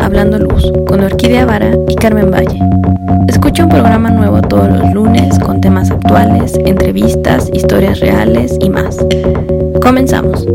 Hablando Luz con Orquídea Vara y Carmen Valle. Escucha un programa nuevo todos los lunes con temas actuales, entrevistas, historias reales y más. Comenzamos.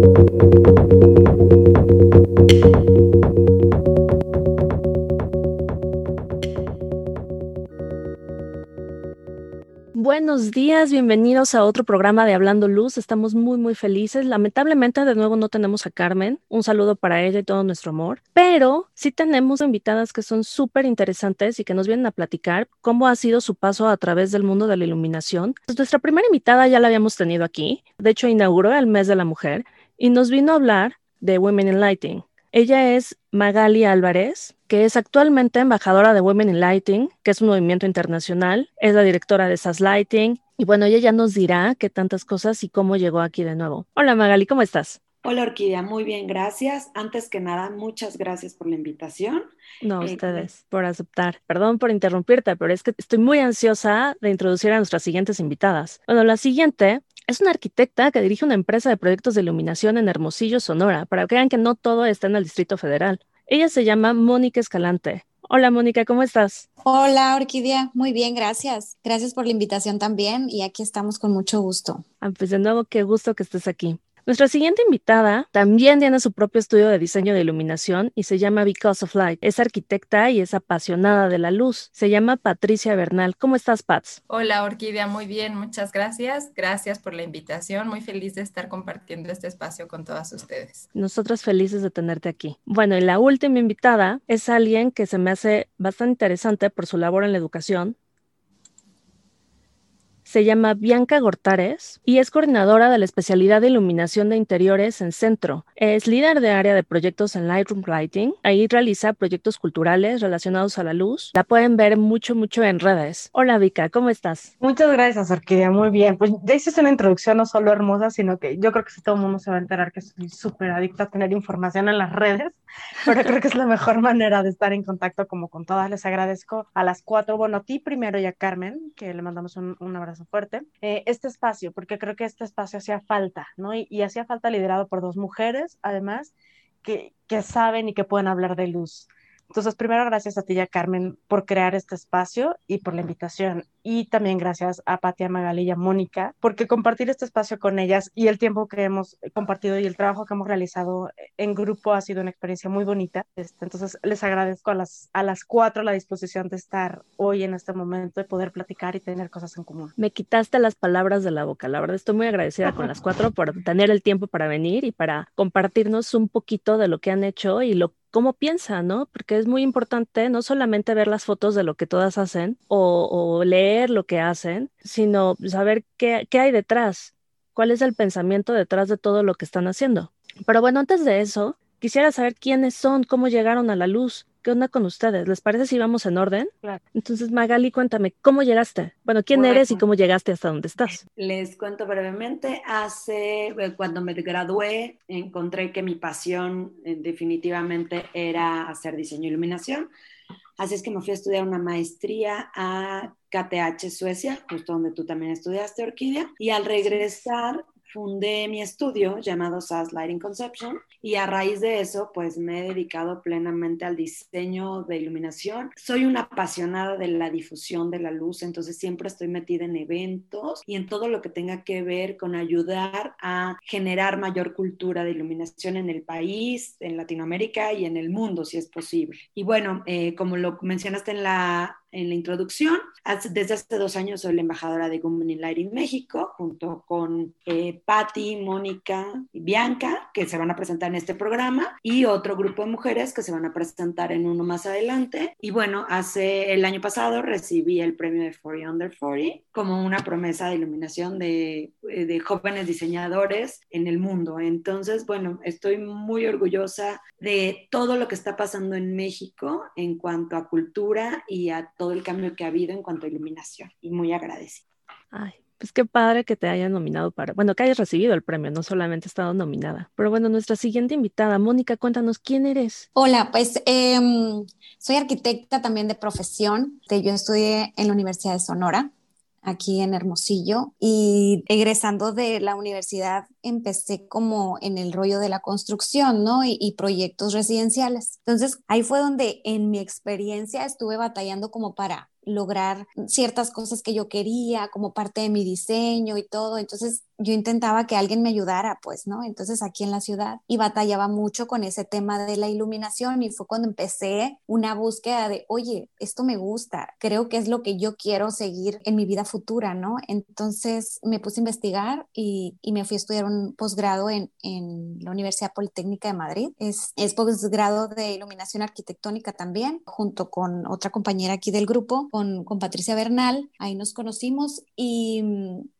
Días, bienvenidos a otro programa de Hablando Luz. Estamos muy, muy felices. Lamentablemente, de nuevo no tenemos a Carmen. Un saludo para ella y todo nuestro amor. Pero sí tenemos invitadas que son súper interesantes y que nos vienen a platicar cómo ha sido su paso a través del mundo de la iluminación. Pues nuestra primera invitada ya la habíamos tenido aquí. De hecho, inauguró el mes de la mujer y nos vino a hablar de Women in Lighting. Ella es Magali Álvarez, que es actualmente embajadora de Women in Lighting, que es un movimiento internacional, es la directora de SAS Lighting, y bueno, ella ya nos dirá qué tantas cosas y cómo llegó aquí de nuevo. Hola Magali, ¿cómo estás? Hola Orquídea, muy bien, gracias. Antes que nada, muchas gracias por la invitación. No, eh, ustedes, por aceptar. Perdón por interrumpirte, pero es que estoy muy ansiosa de introducir a nuestras siguientes invitadas. Bueno, la siguiente es una arquitecta que dirige una empresa de proyectos de iluminación en Hermosillo, Sonora, para que vean que no todo está en el Distrito Federal. Ella se llama Mónica Escalante. Hola Mónica, ¿cómo estás? Hola Orquídea, muy bien, gracias. Gracias por la invitación también y aquí estamos con mucho gusto. Ah, pues de nuevo, qué gusto que estés aquí. Nuestra siguiente invitada también tiene su propio estudio de diseño de iluminación y se llama Because of Light. Es arquitecta y es apasionada de la luz. Se llama Patricia Bernal. ¿Cómo estás, Pats? Hola, Orquídea. Muy bien, muchas gracias. Gracias por la invitación. Muy feliz de estar compartiendo este espacio con todas ustedes. Nosotros felices de tenerte aquí. Bueno, y la última invitada es alguien que se me hace bastante interesante por su labor en la educación, se llama Bianca Gortares y es coordinadora de la especialidad de iluminación de interiores en Centro. Es líder de área de proyectos en Lightroom Lighting. Ahí realiza proyectos culturales relacionados a la luz. La pueden ver mucho, mucho en redes. Hola, Vika, ¿cómo estás? Muchas gracias, Orquídea. Muy bien. Pues ya hiciste una introducción no solo hermosa, sino que yo creo que si todo el mundo se va a enterar que soy súper adicta a tener información en las redes, pero creo que es la mejor manera de estar en contacto como con todas. Les agradezco a las cuatro, bueno, a ti primero y a Carmen, que le mandamos un, un abrazo fuerte, eh, este espacio, porque creo que este espacio hacía falta, ¿no? Y, y hacía falta liderado por dos mujeres, además, que, que saben y que pueden hablar de luz. Entonces, primero, gracias a ti, ya Carmen, por crear este espacio y por la invitación. Y también gracias a Patia Magali y a Mónica, porque compartir este espacio con ellas y el tiempo que hemos compartido y el trabajo que hemos realizado en grupo ha sido una experiencia muy bonita. Este, entonces, les agradezco a las, a las cuatro la disposición de estar hoy en este momento, de poder platicar y tener cosas en común. Me quitaste las palabras de la boca. La verdad, estoy muy agradecida con las cuatro por tener el tiempo para venir y para compartirnos un poquito de lo que han hecho y lo cómo piensa, ¿no? Porque es muy importante no solamente ver las fotos de lo que todas hacen o, leer lo que hacen, sino saber qué, qué hay detrás, cuál es el pensamiento detrás de todo lo que están haciendo. Pero bueno, antes de eso, quisiera saber quiénes son, cómo llegaron a la luz, ¿Qué onda con ustedes? ¿Les parece si vamos en orden? Claro. Entonces, Magali, cuéntame, ¿cómo llegaste? Bueno, ¿quién Bueno. eres y cómo llegaste hasta donde estás? Les cuento brevemente, hace, eh, cuando me gradué, encontré que mi pasión eh, definitivamente era hacer diseño e iluminación. Así es que me fui a estudiar una maestría a KTH Suecia, justo donde tú también estudiaste, Orquídea. Y al regresar fundé mi estudio llamado SAS Lighting Conception y a raíz de eso pues me he dedicado plenamente al diseño de iluminación. Soy una apasionada de la difusión de la luz, entonces siempre estoy metida en eventos y en todo lo que tenga que ver con ayudar a generar mayor cultura de iluminación en el país, en Latinoamérica y en el mundo si es posible. Y bueno, eh, como lo mencionaste en la en la introducción. Desde hace dos años soy la embajadora de Women in Lighting México, junto con eh, Patti, Mónica y Bianca, que se van a presentar en este programa, y otro grupo de mujeres que se van a presentar en uno más adelante. Y bueno, hace el año pasado recibí el premio de 40 Under 40 como una promesa de iluminación de, eh, de jóvenes diseñadores en el mundo. Entonces, bueno, estoy muy orgullosa de todo lo que está pasando en México en cuanto a cultura y a todo el cambio que ha habido en cuanto a iluminación y muy agradecida. Ay, pues qué padre que te hayan nominado para, bueno, que hayas recibido el premio, no solamente estado nominada. Pero bueno, nuestra siguiente invitada, Mónica, cuéntanos quién eres. Hola, pues eh, soy arquitecta también de profesión. Yo estudié en la Universidad de Sonora aquí en Hermosillo y egresando de la universidad empecé como en el rollo de la construcción, ¿no? Y, y, proyectos residenciales. Entonces ahí fue donde en mi experiencia estuve batallando como para lograr ciertas cosas que yo quería como parte de mi diseño y todo. Entonces yo intentaba que alguien me ayudara, pues, ¿no? Entonces aquí en la ciudad y batallaba mucho con ese tema de la iluminación y fue cuando empecé una búsqueda de, oye, esto me gusta, creo que es lo que yo quiero seguir en mi vida futura, ¿no? Entonces me puse a investigar y, y me fui a estudiar un posgrado en, en, la Universidad Politécnica de Madrid. Es, es posgrado de iluminación arquitectónica también, junto con otra compañera aquí del grupo, con, con Patricia Bernal, ahí nos conocimos y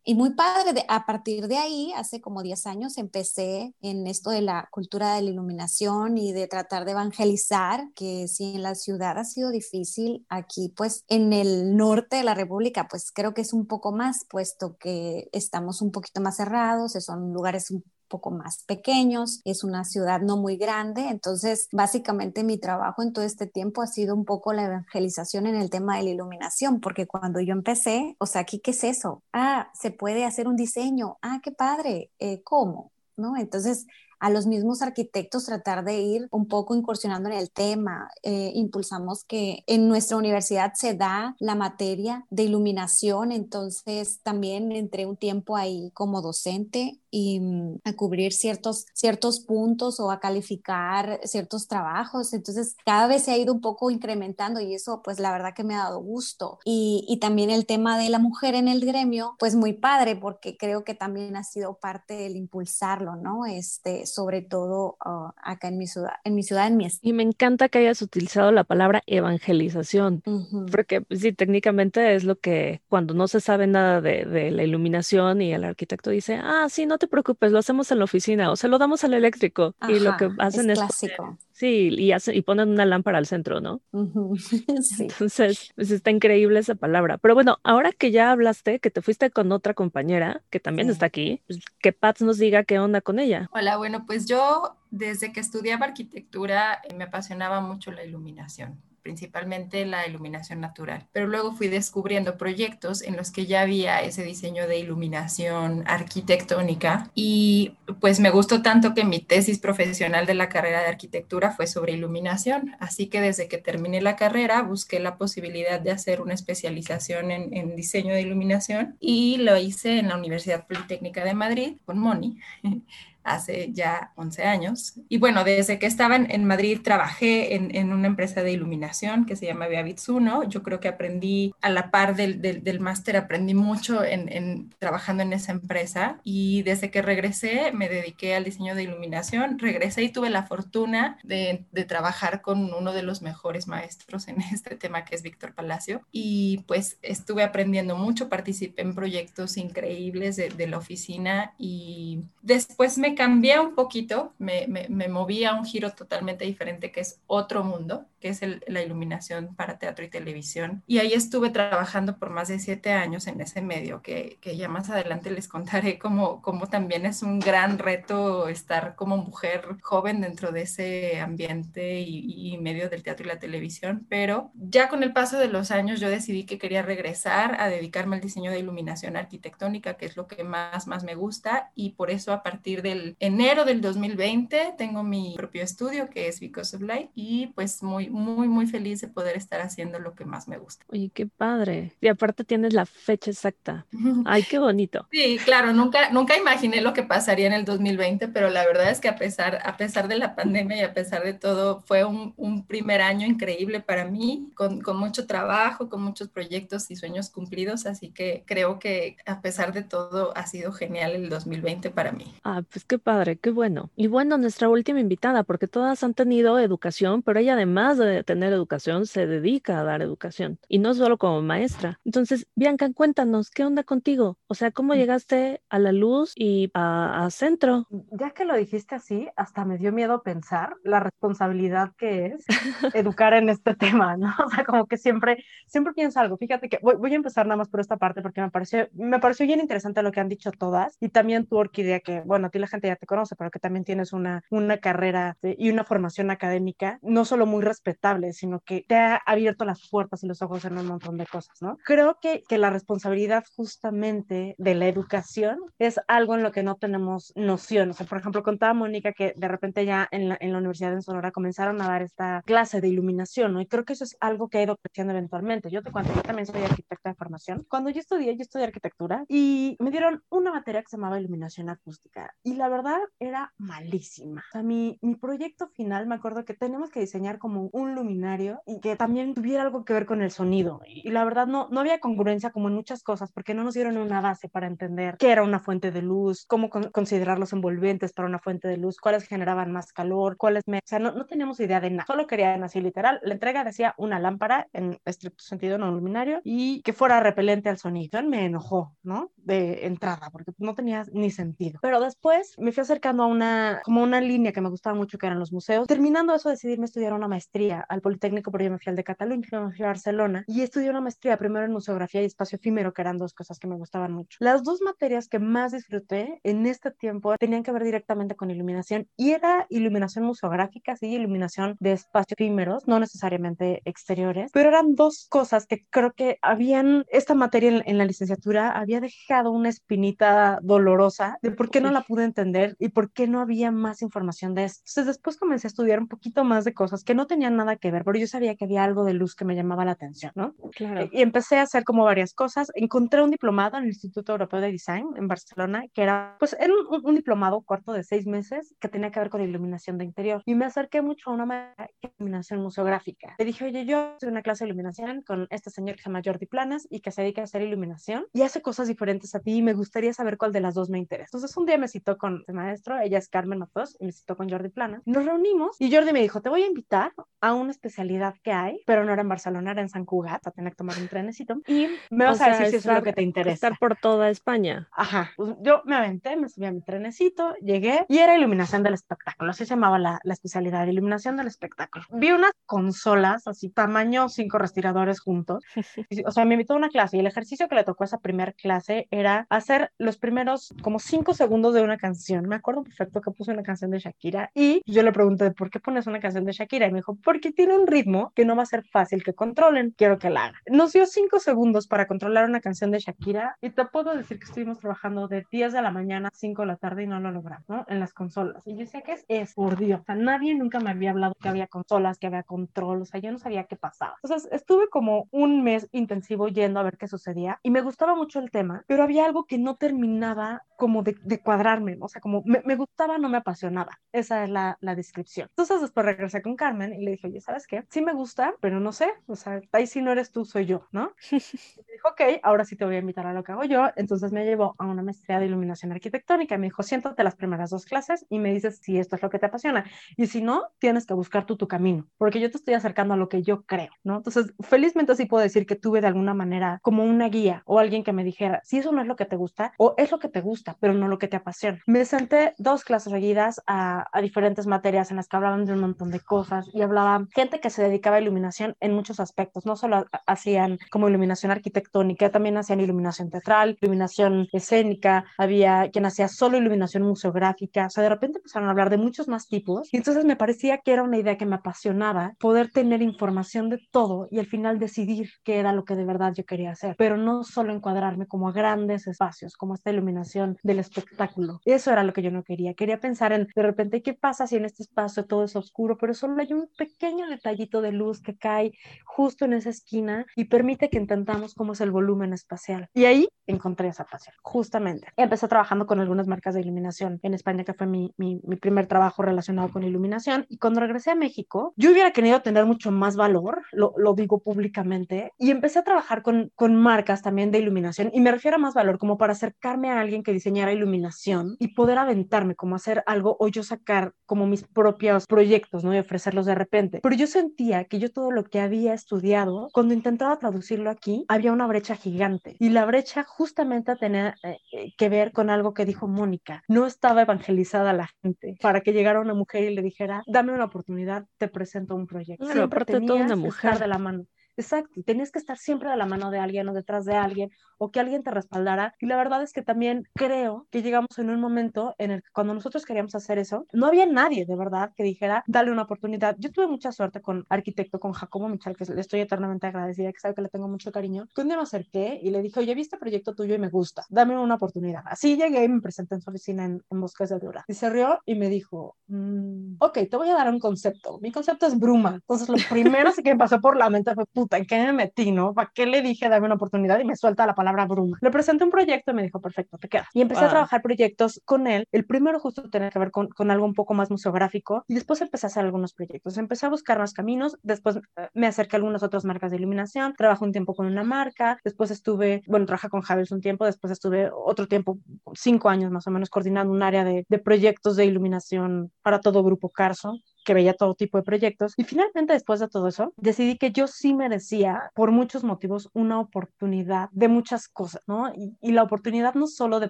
y muy padre, de, a partir de ahí, hace como 10 años, empecé en esto de la cultura de la iluminación y de tratar de evangelizar, que si en la ciudad ha sido difícil, aquí pues en el norte de la República, pues creo que es un poco más, puesto que estamos un poquito más cerrados, son lugares un poco más pequeños, es una ciudad no muy grande, entonces básicamente mi trabajo en todo este tiempo ha sido un poco la evangelización en el tema de la iluminación, porque cuando yo empecé, o sea, aquí qué es eso? Ah, se puede hacer un diseño, ah, qué padre, eh, ¿cómo? ¿No? Entonces, a los mismos arquitectos tratar de ir un poco incursionando en el tema. Eh, impulsamos que en nuestra universidad se da la materia de iluminación, entonces también entré un tiempo ahí como docente y mm, a cubrir ciertos, ciertos puntos o a calificar ciertos trabajos. Entonces cada vez se ha ido un poco incrementando y eso pues la verdad que me ha dado gusto. Y, y también el tema de la mujer en el gremio, pues muy padre porque creo que también ha sido parte del impulsarlo, ¿no? Este, sobre todo ah, acá en mi ciudad, en mi ciudad, en mi Y me encanta que hayas utilizado la palabra evangelización, porque pues, sí, técnicamente es lo que cuando no se sabe nada de, de, la iluminación y el arquitecto dice, ah, sí, no te preocupes, lo hacemos en la oficina o se lo damos al eléctrico. y lo que hacen es... clásico. Sí, y, hace, y ponen una lámpara al centro, ¿no? sí. Entonces, pues está increíble esa palabra. Pero bueno, ahora que ya hablaste, que te fuiste con otra compañera que también sí. está aquí, pues, que Pats nos diga qué onda con ella. Hola, bueno, pues yo desde que estudiaba arquitectura eh, me apasionaba mucho la iluminación principalmente la iluminación natural. Pero luego fui descubriendo proyectos en los que ya había ese diseño de iluminación arquitectónica y pues me gustó tanto que mi tesis profesional de la carrera de arquitectura fue sobre iluminación. Así que desde que terminé la carrera busqué la posibilidad de hacer una especialización en, en diseño de iluminación y lo hice en la Universidad Politécnica de Madrid con Moni. hace ya 11 años. Y bueno, desde que estaba en, Madrid trabajé en, en, una empresa de iluminación que se llama Viavits 1. Yo creo que aprendí a la par del, del, del máster, aprendí mucho en, en, trabajando en esa empresa. Y desde que regresé me dediqué al diseño de iluminación. Regresé y tuve la fortuna de, de trabajar con uno de los mejores maestros en este tema que es Víctor Palacio. Y pues estuve aprendiendo mucho, participé en proyectos increíbles de, de la oficina y después me cambié un poquito, me, me, me, moví a un giro totalmente diferente que es otro mundo, que es el, la iluminación para teatro y televisión. Y ahí estuve trabajando por más de siete años en ese medio, que, que ya más adelante les contaré cómo, cómo también es un gran reto estar como mujer joven dentro de ese ambiente y, y medio del teatro y la televisión. Pero ya con el paso de los años yo decidí que quería regresar a dedicarme al diseño de iluminación arquitectónica, que es lo que más, más me gusta. Y por eso a partir del enero del 2020 tengo mi propio estudio que es Because of Light y pues muy, muy, muy feliz de poder estar haciendo lo que más me gusta. Oye, qué padre. Y aparte tienes la fecha exacta. Ay, qué bonito. Sí, claro, nunca, nunca imaginé lo que pasaría en el 2020, pero la verdad es que a pesar, a pesar de la pandemia y a pesar de todo, fue un, un primer año increíble para mí, con, con mucho trabajo, con muchos proyectos y sueños cumplidos, así que creo que a pesar de todo ha sido genial el 2020 para mí. Ah, pues qué padre, qué bueno. Y bueno, nuestra última invitada, porque todas han tenido educación, pero ella además de tener educación, se dedica a dar educación y no solo como maestra. Entonces, Bianca, cuéntanos, ¿qué onda contigo? O sea, ¿cómo llegaste a la luz y a, a centro? Ya que lo dijiste así, hasta me dio miedo pensar la responsabilidad que es educar en este tema, ¿no? O sea, como que siempre, siempre pienso algo. Fíjate que voy, voy a empezar nada más por esta parte porque me pareció, me pareció bien interesante lo que han dicho todas y también tu orquídea, que bueno, a ti la gente gente ya te conoce, pero que también tienes una, una carrera y una formación académica, no solo muy respetable, sino que te ha abierto las puertas y los ojos en un montón de cosas, ¿no? Creo que, que la responsabilidad justamente de la educación es algo en lo que no tenemos noción. O sea, por ejemplo, contaba Mónica que de repente ya en la, en la Universidad de Sonora comenzaron a dar esta clase de iluminación, ¿no? Y creo que eso es algo que ha ido creciendo eventualmente. Yo te cuento, yo también soy arquitecta de formación. Cuando yo estudié, yo estudié arquitectura y me dieron una materia que se llamaba iluminación acústica y la verdad era malísima. O sea, mi, mi proyecto final, me acuerdo que tenemos que diseñar como un luminario y que también tuviera algo que ver con el sonido. Y, la verdad no, no había congruencia como en muchas cosas porque no nos dieron una base para entender qué era una fuente de luz, cómo con, considerar los envolventes para una fuente de luz, cuáles generaban más calor, cuáles... Me... O sea, no, no teníamos idea de nada. Solo querían así literal. La entrega decía una lámpara en estricto sentido no luminario y que fuera repelente al sonido. Me enojó, ¿no? De entrada porque no tenía ni sentido. Pero después me fui acercando a una, como una línea que me gustaba mucho que eran los museos. Terminando eso decidirme estudiar una maestría al Politécnico, pero yo me fui al de Cataluña, me fui a Barcelona y estudié una maestría primero en museografía y espacio efímero, que eran dos cosas que me gustaban mucho. Las dos materias que más disfruté en este tiempo tenían que ver directamente con iluminación y era iluminación museográfica, sí, iluminación de espacios efímeros, no necesariamente exteriores, pero eran dos cosas que creo que habían, esta materia en, en la licenciatura había dejado una espinita dolorosa de por qué no la pude entender y por qué no había más información de esto. Entonces después comencé a estudiar un poquito más de cosas que no tenían nada que ver, pero yo sabía que había algo de luz que me llamaba la atención, ¿no? Claro. Y empecé a hacer como varias cosas. Encontré un diplomado en el Instituto Europeo de Design en Barcelona, que era, pues, era un, un diplomado corto de seis meses que tenía que ver con iluminación de interior. Y me acerqué mucho a una iluminación museográfica. Le dije, oye, yo soy una clase de iluminación con este señor que se llama Jordi Planas y que se dedica a hacer iluminación y hace cosas diferentes a ti y me gustaría saber cuál de las dos me interesa. Entonces un día me citó con el maestro, ella es Carmen Matos, y me citó con Jordi Planas. Nos reunimos y Jordi me dijo, te voy a invitar a una especialidad que hay, pero no era en Barcelona, era en San Cugat, a tener que tomar un trenecito y me vas O a decir si eso es lo que te interesa. Estar por toda España. Ajá, pues yo me aventé, me subí a mi trenecito, llegué y era iluminación del espectáculo, así se llamaba la, la especialidad, iluminación del espectáculo. Vi unas consolas así, tamaño cinco respiradores juntos, o sea, me invitó a una clase y el ejercicio que le tocó a esa primera clase era hacer los primeros como cinco segundos de una canción. Me acuerdo perfecto que puse una canción de Shakira y yo le pregunté, ¿por qué pones una canción de Shakira? Y me dijo, porque tiene un ritmo que no va a ser fácil que controlen, quiero que la haga. Nos dio cinco segundos para controlar una canción de Shakira y te puedo decir que estuvimos trabajando de 10 de la mañana a 5 de la tarde y no lo logramos, ¿no? En las consolas. Y yo decía, ¿qué es eso? Por Dios. O sea, nadie nunca me había hablado que había consolas, que había control, o sea, yo no sabía qué pasaba. Entonces, estuve como un mes intensivo yendo a ver qué sucedía y me gustaba mucho el tema, pero había algo que no terminaba como de, de cuadrarme, ¿no? Sea, como me, me, gustaba, no me apasionaba. Esa es la, la, descripción. Entonces después regresé con Carmen y le dije, oye, ¿sabes qué? Sí me gusta, pero no sé, o sea, ahí sí no eres tú, soy yo, ¿no? Y me dijo, ok, ahora sí te voy a invitar a lo que hago yo. Entonces me llevó a una maestría de iluminación arquitectónica. Me dijo, siéntate las primeras dos clases y me dices si esto es lo que te apasiona. Y si no, tienes que buscar tú tu camino, porque yo te estoy acercando a lo que yo creo, ¿no? Entonces, felizmente sí puedo decir que tuve de alguna manera como una guía o alguien que me dijera, si eso no es lo que te gusta o es lo que te gusta, pero no lo que te apasiona. Me senté dos clases seguidas a, a diferentes materias en las que hablaban de un montón de cosas y hablaba gente que se dedicaba a iluminación en muchos aspectos, no solo hacían como iluminación arquitectónica, también hacían iluminación teatral, iluminación escénica, había quien hacía solo iluminación museográfica, o sea, de repente empezaron a hablar de muchos más tipos y entonces me parecía que era una idea que me apasionaba, poder tener información de todo y al final decidir qué era lo que de verdad yo quería hacer, pero no solo encuadrarme como a grandes espacios, como esta iluminación del espectáculo. Eso era lo que yo no quería. Quería pensar en, de repente, ¿qué pasa si en este espacio todo es oscuro, pero solo hay un pequeño detallito de luz que cae justo en esa esquina y permite que intentamos cómo es el volumen espacial? Y ahí encontré esa pasión, justamente. Empecé trabajando con algunas marcas de iluminación en España, que fue mi, mi, mi primer trabajo relacionado con iluminación. Y cuando regresé a México, yo hubiera querido tener mucho más valor, lo, lo digo públicamente, y empecé a trabajar con, con marcas también de iluminación. Y me refiero a más valor como para acercarme a alguien que diseñara iluminación y poder aventarme, como hacer algo o yo sacar como mis propios proyectos, ¿no? Y ofrecerlos de repente. Pero yo sentía que yo todo lo que había estudiado, cuando intentaba traducirlo aquí, había una brecha gigante. Y la brecha justamente tenía eh, que ver con algo que dijo Mónica. No estaba evangelizada la gente para que llegara una mujer y le dijera, dame una oportunidad, te presento un proyecto. Bueno, aparte de todo una mujer. de la mano. Exacto, tenías que estar siempre de la mano de alguien o detrás de alguien o que alguien te respaldara. Y la verdad es que también creo que llegamos en un momento en el que cuando nosotros queríamos hacer eso, no había nadie de verdad que dijera, dale una oportunidad. Yo tuve mucha suerte con arquitecto, con Jacobo Michal, que le estoy eternamente agradecida, que sabe que le tengo mucho cariño, que un día me acerqué y le dije, oye, vi este proyecto tuyo y me gusta, dame una oportunidad. Así llegué y me presenté en su oficina en, Bosques de Dura. Y se rió y me dijo, mm, ok, te voy a dar un concepto. Mi concepto es bruma. Entonces lo primero que me pasó por la mente fue, puta, ¿en qué me metí, no? ¿Para qué le dije dame una oportunidad? Y me suelta la palabra bruma. Le presenté un proyecto y me dijo, perfecto, te quedas. Y empecé a trabajar proyectos con él. El primero justo tenía que ver con, con algo un poco más museográfico y después empecé a hacer algunos proyectos. Empecé a buscar más caminos, después eh, me acerqué a algunas otras marcas de iluminación, trabajé un tiempo con una marca, después estuve, bueno, trabajé con Javier un tiempo, después estuve otro tiempo, cinco años más o menos, coordinando un área de, de proyectos de iluminación para todo Grupo Carso que veía todo tipo de proyectos. Y finalmente, después de todo eso, decidí que yo sí merecía, por muchos motivos, una oportunidad de muchas cosas, ¿no? Y, y, la oportunidad no solo de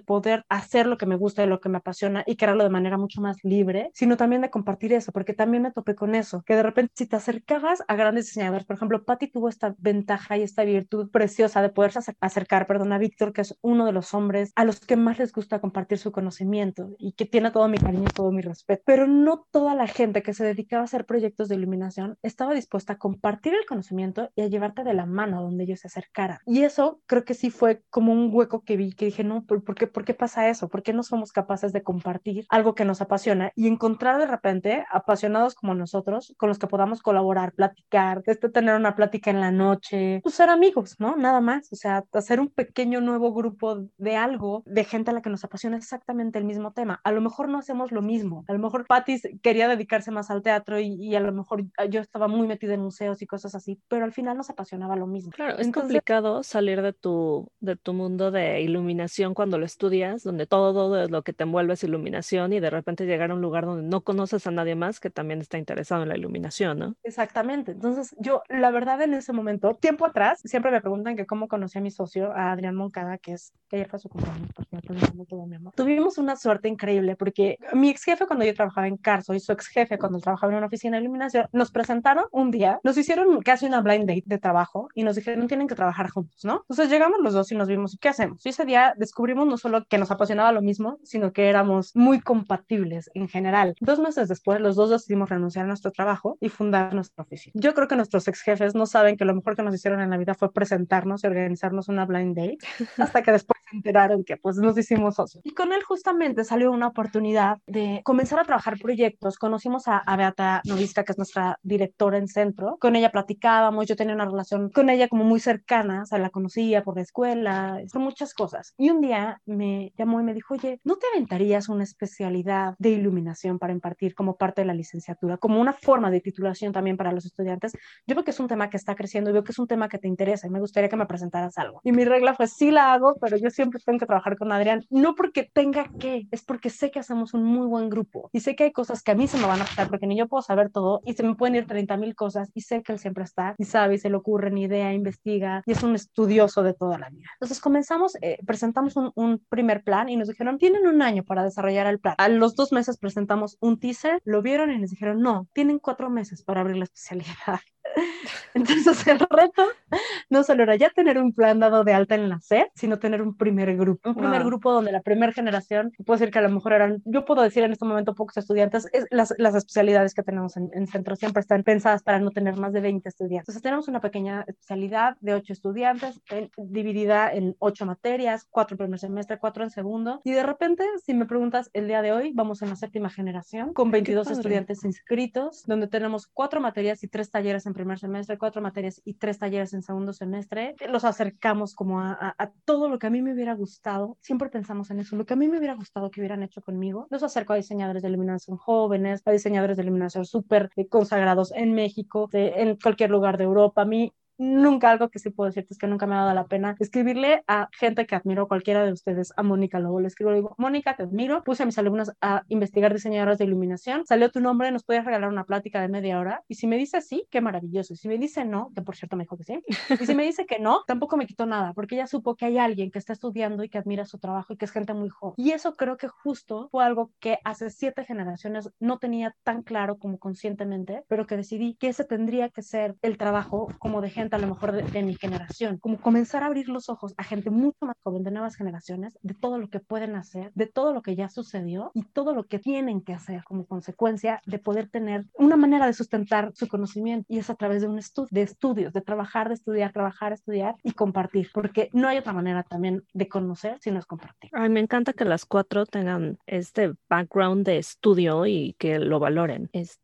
poder hacer lo que me gusta y lo que me apasiona y crearlo de manera mucho más libre, sino también de compartir eso, porque también me topé con eso, que de repente si te acercabas a grandes diseñadores, por ejemplo, Patty tuvo esta ventaja y esta virtud preciosa de poderse acercar, perdón, a Víctor, que es uno de los hombres a los que más les gusta compartir su conocimiento y que tiene todo mi cariño y todo mi respeto, pero no toda la gente que se dedicaba a hacer proyectos de iluminación estaba dispuesta a compartir el conocimiento y a llevarte de la mano donde ellos se acercaran. Y eso creo que sí fue como un hueco que vi, que dije, no, ¿por qué, ¿por qué pasa eso? ¿Por qué no somos capaces de compartir algo que nos apasiona y encontrar de repente apasionados como nosotros con los que podamos colaborar, platicar, este, tener una plática en la noche, pues ser amigos, ¿no? Nada más, o sea, hacer un pequeño nuevo grupo de algo, de gente a la que nos apasiona exactamente el mismo tema. A lo mejor no hacemos lo mismo, a lo mejor Patty quería dedicarse más al teatro y, a lo mejor yo estaba muy metida en museos y cosas así, pero al final nos apasionaba lo mismo. Claro, es complicado salir de tu, de tu mundo de iluminación cuando lo estudias, donde todo lo que te envuelve es iluminación y de repente llegar a un lugar donde no conoces a nadie más que también está interesado en la iluminación, ¿no? Exactamente. Entonces, yo, la verdad, en ese momento, tiempo atrás, siempre me preguntan que cómo conocí a mi socio, a Adrián Moncada, que es, que ayer fue su cumpleaños, porque todo mi amor. Tuvimos una suerte increíble porque mi ex jefe cuando yo trabajaba en Carso y su ex jefe cuando trabajaba en una oficina de iluminación, nos presentaron un día, nos hicieron casi una blind date de trabajo y nos dijeron tienen que trabajar juntos, ¿no? Entonces llegamos los dos y nos vimos, ¿qué hacemos? Y ese día descubrimos no solo que nos apasionaba lo mismo, sino que éramos muy compatibles en general. Dos meses después, los dos decidimos renunciar a nuestro trabajo y fundar nuestra oficina. Yo creo que nuestros ex jefes no saben que lo mejor que nos hicieron en la vida fue presentarnos y organizarnos una blind date, hasta que después se enteraron que pues nos hicimos socios. Y con él justamente salió una oportunidad de comenzar a trabajar proyectos. Conocimos a, a Beata Novis que es nuestra directora en centro. Con ella platicábamos, yo tenía una relación con ella como muy cercana, o sea, la conocía por la escuela, por muchas cosas. Y un día me llamó y me dijo, oye, ¿no te aventarías una especialidad de iluminación para impartir como parte de la licenciatura, como una forma de titulación también para los estudiantes? Yo veo que es un tema que está creciendo y veo que es un tema que te interesa y me gustaría que me presentaras algo. Y mi regla fue, sí la hago, pero yo siempre tengo que trabajar con Adrián, no porque tenga que, es porque sé que hacemos un muy buen grupo y sé que hay cosas que a mí se me van a pasar porque ni yo puedo saber todo y se me pueden ir 30 mil cosas y sé que él siempre está y sabe y se le ocurre ni idea, investiga y es un estudioso de toda la vida. Entonces comenzamos, eh, presentamos un, un, primer plan y nos dijeron, tienen un año para desarrollar el plan. A los dos meses presentamos un teaser, lo vieron y nos dijeron, no, tienen cuatro meses para abrir la especialidad. Entonces el reto no solo era ya tener un plan dado de alta en la SED, sino tener un primer grupo, un primer grupo donde la primera generación, puedo decir que a lo mejor eran, yo puedo decir en este momento pocos estudiantes, es, las, las, especialidades que tenemos en, en, centro siempre están pensadas para no tener más de 20 estudiantes. Entonces tenemos una pequeña especialidad de 8 estudiantes, en, dividida en 8 materias, 4 en primer semestre, 4 en segundo, y de repente, si me preguntas, el día de hoy vamos en la séptima generación con 22 estudiantes inscritos, donde tenemos 4 materias y 3 talleres en primer semestre, 4 materias y 3 talleres en segundo semestre, los acercamos como a, a, todo lo que a mí me hubiera gustado, siempre pensamos en eso, lo que a mí me hubiera gustado que hubieran hecho conmigo, los acerco a diseñadores de iluminación jóvenes, a diseñadores de iluminación súper eh, consagrados en México, de, en cualquier lugar de Europa, a mí nunca algo que sí puedo decirte es que nunca me ha dado la pena escribirle a gente que admiro, cualquiera de ustedes, a Mónica Lobo. Le escribo, le digo, Mónica, te admiro. Puse a mis alumnos a investigar diseñadoras de iluminación. Salió tu nombre, nos puedes regalar una plática de media hora. Y si me dice sí, qué maravilloso. Y si me dice no, que por cierto me dijo que sí. Y si me dice que no, tampoco me quitó nada, porque ella supo que hay alguien que está estudiando y que admira su trabajo y que es gente muy joven. Y eso creo que justo fue algo que hace siete generaciones no tenía tan claro como conscientemente, pero que decidí que ese tendría que ser el trabajo como de gente gente a lo mejor de, mi generación, como comenzar a abrir los ojos a gente mucho más joven de nuevas generaciones de todo lo que pueden hacer, de todo lo que ya sucedió y todo lo que tienen que hacer como consecuencia de poder tener una manera de sustentar su conocimiento y es a través de un estudio, de estudios, de trabajar, de estudiar, trabajar, estudiar y compartir, porque no hay otra manera también de conocer si no es compartir. Ay, me encanta que las cuatro tengan este background de estudio y que lo valoren. Es,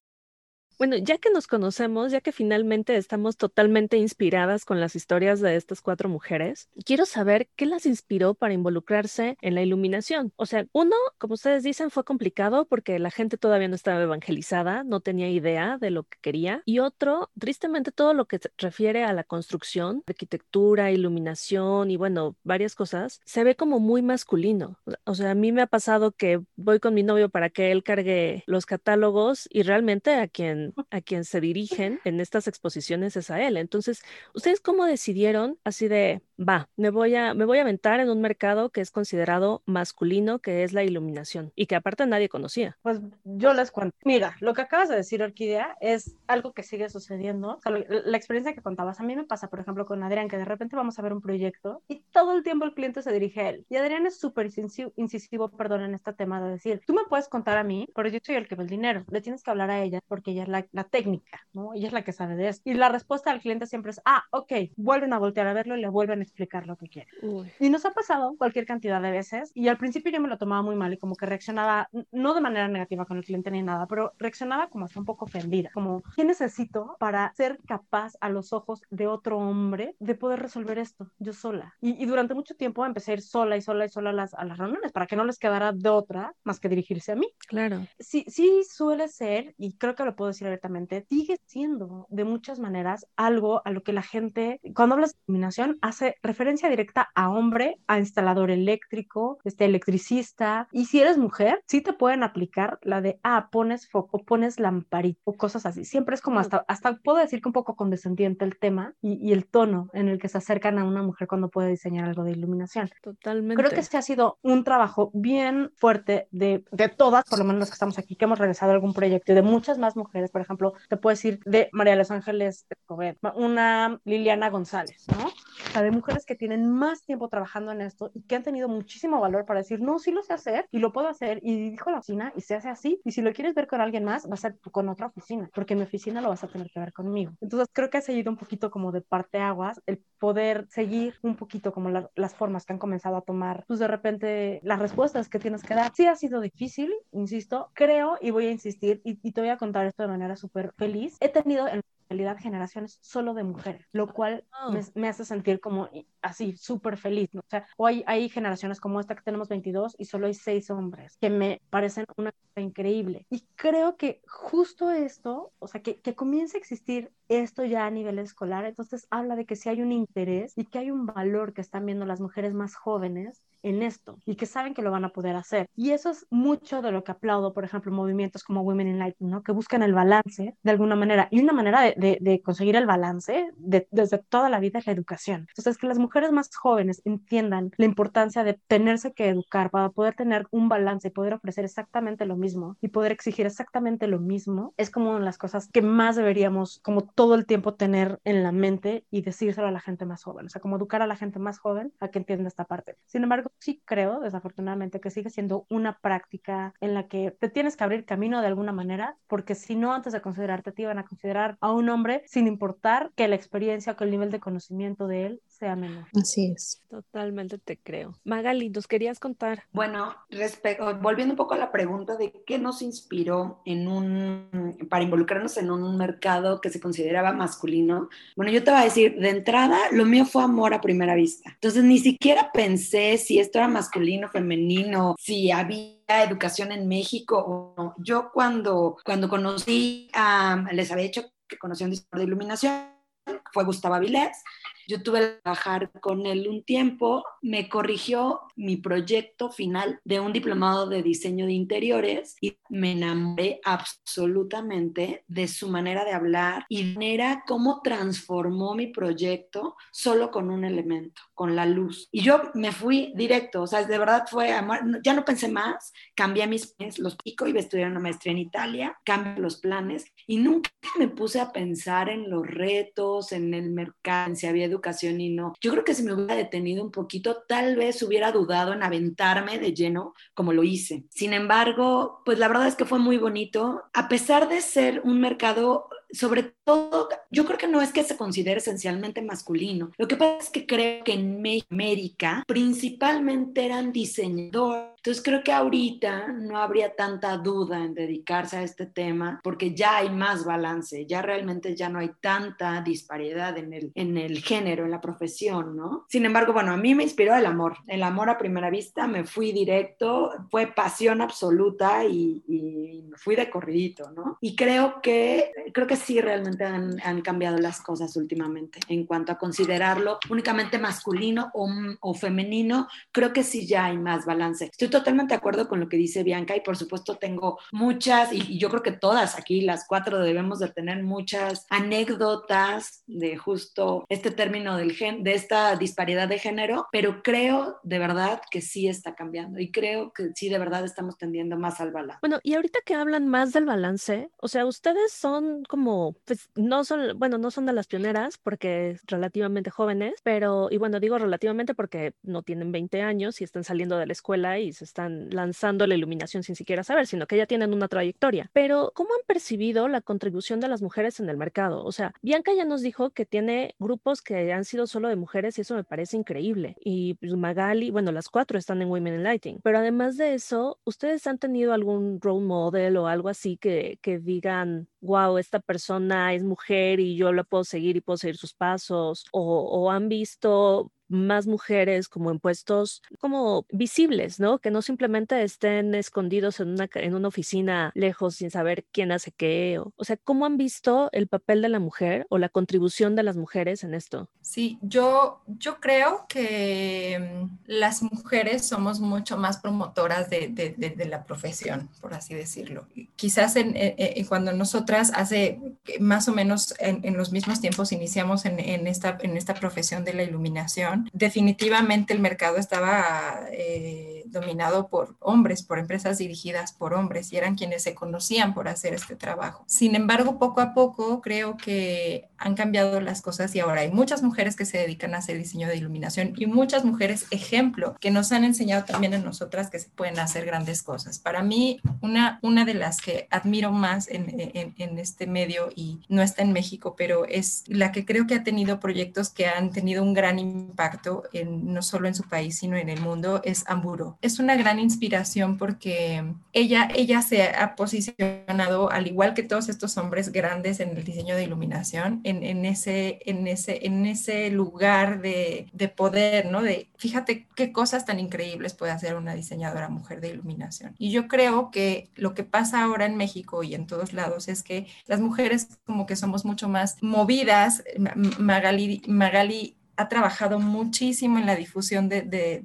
bueno, ya que nos conocemos, ya que finalmente estamos totalmente inspiradas con las historias de estas cuatro mujeres, quiero saber qué las inspiró para involucrarse en la iluminación. O sea, uno, como ustedes dicen, fue complicado porque la gente todavía no estaba evangelizada, no tenía idea de lo que quería. Y otro, tristemente, todo lo que se refiere a la construcción, arquitectura, iluminación y bueno, varias cosas, se ve como muy masculino. O sea, a mí me ha pasado que voy con mi novio para que él cargue los catálogos y realmente a quien a quien se dirigen en estas exposiciones es a él. Entonces, ¿ustedes cómo decidieron así de, va, me voy a, me voy a aventar en un mercado que es considerado masculino, que es la iluminación y que aparte nadie conocía? Pues yo les cuento. Mira, lo que acabas de decir, Orquídea, es algo que sigue sucediendo. la experiencia que contabas, a mí me pasa, por ejemplo, con Adrián, que de repente vamos a ver un proyecto y todo el tiempo el cliente se dirige a él. Y Adrián es súper incisivo, perdón, en este tema de decir, tú me puedes contar a mí, pero yo soy el que ve el dinero. Le tienes que hablar a ella porque ella es la la, técnica, ¿no? Ella es la que sabe de eso. Y la respuesta del cliente siempre es, ah, ok, vuelven a voltear a verlo y le vuelven a explicar lo que quieren. Y nos ha pasado cualquier cantidad de veces y al principio yo me lo tomaba muy mal y como que reaccionaba, no de manera negativa con el cliente ni nada, pero reaccionaba como hasta un poco ofendida, como, ¿qué necesito para ser capaz a los ojos de otro hombre de poder resolver esto yo sola? Y, durante mucho tiempo empecé a ir sola y sola y sola a las, a las reuniones para que no les quedara de otra más que dirigirse a mí. Claro. Sí, sí suele ser, y creo que lo puedo decir abiertamente, sigue siendo de muchas maneras algo a lo que la gente, cuando hablas de iluminación, hace referencia directa a hombre, a instalador eléctrico, este electricista, y si eres mujer, sí te pueden aplicar la de, ah, pones foco, pones lamparito, o cosas así. Siempre es como hasta, hasta puedo decir que un poco condescendiente el tema y, y el tono en el que se acercan a una mujer cuando puede diseñar algo de iluminación. Totalmente. Creo que este ha sido un trabajo bien fuerte de, de todas, por lo menos las que estamos aquí, que hemos regresado a algún proyecto y de muchas más mujeres, por ejemplo, te puedo decir de María Los Ángeles Escobar, una Liliana González, ¿no? O sea, de mujeres que tienen más tiempo trabajando en esto y que han tenido muchísimo valor para decir, no, sí lo sé hacer y lo puedo hacer y dijo la oficina y se hace así y si lo quieres ver con alguien más, va a ser con otra oficina, porque mi oficina lo vas a tener que ver conmigo. Entonces, creo que ha seguido un poquito como de parte aguas el poder seguir un poquito como las formas que han comenzado a tomar, pues de repente las respuestas que tienes que dar. Sí ha sido difícil, insisto, creo y voy a insistir y, y te voy a contar esto de manera súper feliz. He tenido en realidad generaciones solo de mujeres, lo cual me, me, hace sentir como así súper feliz. ¿no? O sea, hoy hay generaciones como esta que tenemos 22 y solo hay seis hombres, que me parecen una cosa increíble. Y creo que justo esto, o sea, que, que comience a existir esto ya a nivel escolar, entonces habla de que si hay un interés y que hay un valor que están viendo las mujeres más jóvenes en esto y que saben que lo van a poder hacer. Y eso es mucho de lo que aplaudo, por ejemplo, movimientos como Women in Light, ¿no? que buscan el balance de alguna manera. Y una manera de, conseguir el balance desde toda la vida es la educación. Entonces, que las mujeres más jóvenes entiendan la importancia de tenerse que educar para poder tener un balance y poder ofrecer exactamente lo mismo y poder exigir exactamente lo mismo, es como las cosas que más deberíamos como todo el tiempo tener en la mente y decírselo a la gente más joven. O sea, como educar a la gente más joven a que entienda esta parte. Sin embargo, sí creo, desafortunadamente, que sigue siendo una práctica en la que te tienes que abrir camino de alguna manera, porque si no, antes de considerarte, te iban a considerar a un hombre sin importar que la experiencia o que el nivel de conocimiento de él sea menor. Así es. Totalmente te creo. Magali, ¿nos querías contar? Bueno, respecto, volviendo un poco a la pregunta de qué nos inspiró en un, para involucrarnos en un mercado que se consideraba masculino, bueno, yo te voy a decir, de entrada, lo mío fue amor a primera vista. Entonces, ni siquiera pensé si esto era masculino, femenino, si había educación en México o no. Yo cuando, cuando conocí, a, les había dicho que conocí un diseñador de iluminación, fue Gustavo Avilés, yo tuve que trabajar con él un tiempo, me corrigió mi proyecto final de un diplomado de diseño de interiores y me enamoré absolutamente de su manera de hablar y manera cómo transformó mi proyecto solo con un elemento, con la luz. Y yo me fui directo, o sea, de verdad fue, ya no pensé más, cambié mis planes, los pico, iba a estudiar una maestría en Italia, cambié los planes y nunca me puse a pensar en los retos, en el mercado, en si había y no. Yo creo que si me hubiera detenido un poquito, tal vez hubiera dudado en aventarme de lleno como lo hice. Sin embargo, pues la verdad es que fue muy bonito, a pesar de ser un mercado sobre todo, yo creo que no es que se considere esencialmente masculino. Lo que pasa es que creo que en América principalmente eran diseñadores. Entonces creo que ahorita no habría tanta duda en dedicarse a este tema porque ya hay más balance, ya realmente ya no hay tanta disparidad en el, en el género, en la profesión, ¿no? Sin embargo, bueno, a mí me inspiró el amor, el amor a primera vista, me fui directo, fue pasión absoluta y, y me fui de corridito, ¿no? Y creo que, creo que sí realmente han, han, cambiado las cosas últimamente en cuanto a considerarlo únicamente masculino o, o, femenino. Creo que sí ya hay más balance. Estoy totalmente de acuerdo con lo que dice Bianca y por supuesto tengo muchas y, y yo creo que todas aquí, las cuatro, debemos de tener muchas anécdotas de justo este término del gen, de esta disparidad de género, pero creo de verdad que sí está cambiando y creo que sí de verdad estamos tendiendo más al balance. Bueno, y ahorita que hablan más del balance, o sea, ustedes son como pues no son, bueno, no son de las pioneras porque relativamente jóvenes, pero, y bueno, digo relativamente porque no tienen 20 años y están saliendo de la escuela y se están lanzando la iluminación sin siquiera saber, sino que ya tienen una trayectoria. Pero, ¿cómo han percibido la contribución de las mujeres en el mercado? O sea, Bianca ya nos dijo que tiene grupos que han sido solo de mujeres y eso me parece increíble. Y pues, Magali, bueno, las cuatro están en Women in Lighting, pero además de eso, ¿ustedes han tenido algún role model o algo así que, que digan, wow, esta persona es mujer y yo la puedo seguir y puedo seguir sus pasos, o, o han visto más mujeres como en puestos como visibles, ¿no? Que no simplemente estén escondidos en una, en una oficina lejos sin saber quién hace qué. O, o sea, ¿cómo han visto el papel de la mujer o la contribución de las mujeres en esto? Sí, yo, yo creo que mm, las mujeres somos mucho más promotoras de, de, de, la profesión, por así decirlo. Quizás en, en, cuando nosotras hace más o menos en, en los mismos tiempos iniciamos en, esta, en esta profesión de la iluminación, definitivamente el mercado estaba eh, dominado por hombres, por empresas dirigidas por hombres y eran quienes se conocían por hacer este trabajo. Sin embargo, poco a poco creo que han cambiado las cosas y ahora hay muchas mujeres que se dedican a hacer diseño de iluminación y muchas mujeres ejemplo que nos han enseñado también a nosotras que se pueden hacer grandes cosas. Para mí, una, una de las que admiro más en, este medio y no está en México, pero es la que creo que ha tenido proyectos que han tenido un gran impacto no solo en su país, sino en el mundo, es Amburo. Es una gran inspiración porque ella, ella se ha posicionado, al igual que todos estos hombres grandes en el diseño de iluminación, en, en ese, en, ese, en ese lugar de, de poder, ¿no? De fíjate qué cosas tan increíbles puede hacer una diseñadora mujer de iluminación. Y yo creo que lo que pasa ahora en México y en todos lados es que las mujeres como que somos mucho más movidas. Magali, Magali ha trabajado muchísimo en la difusión de, de,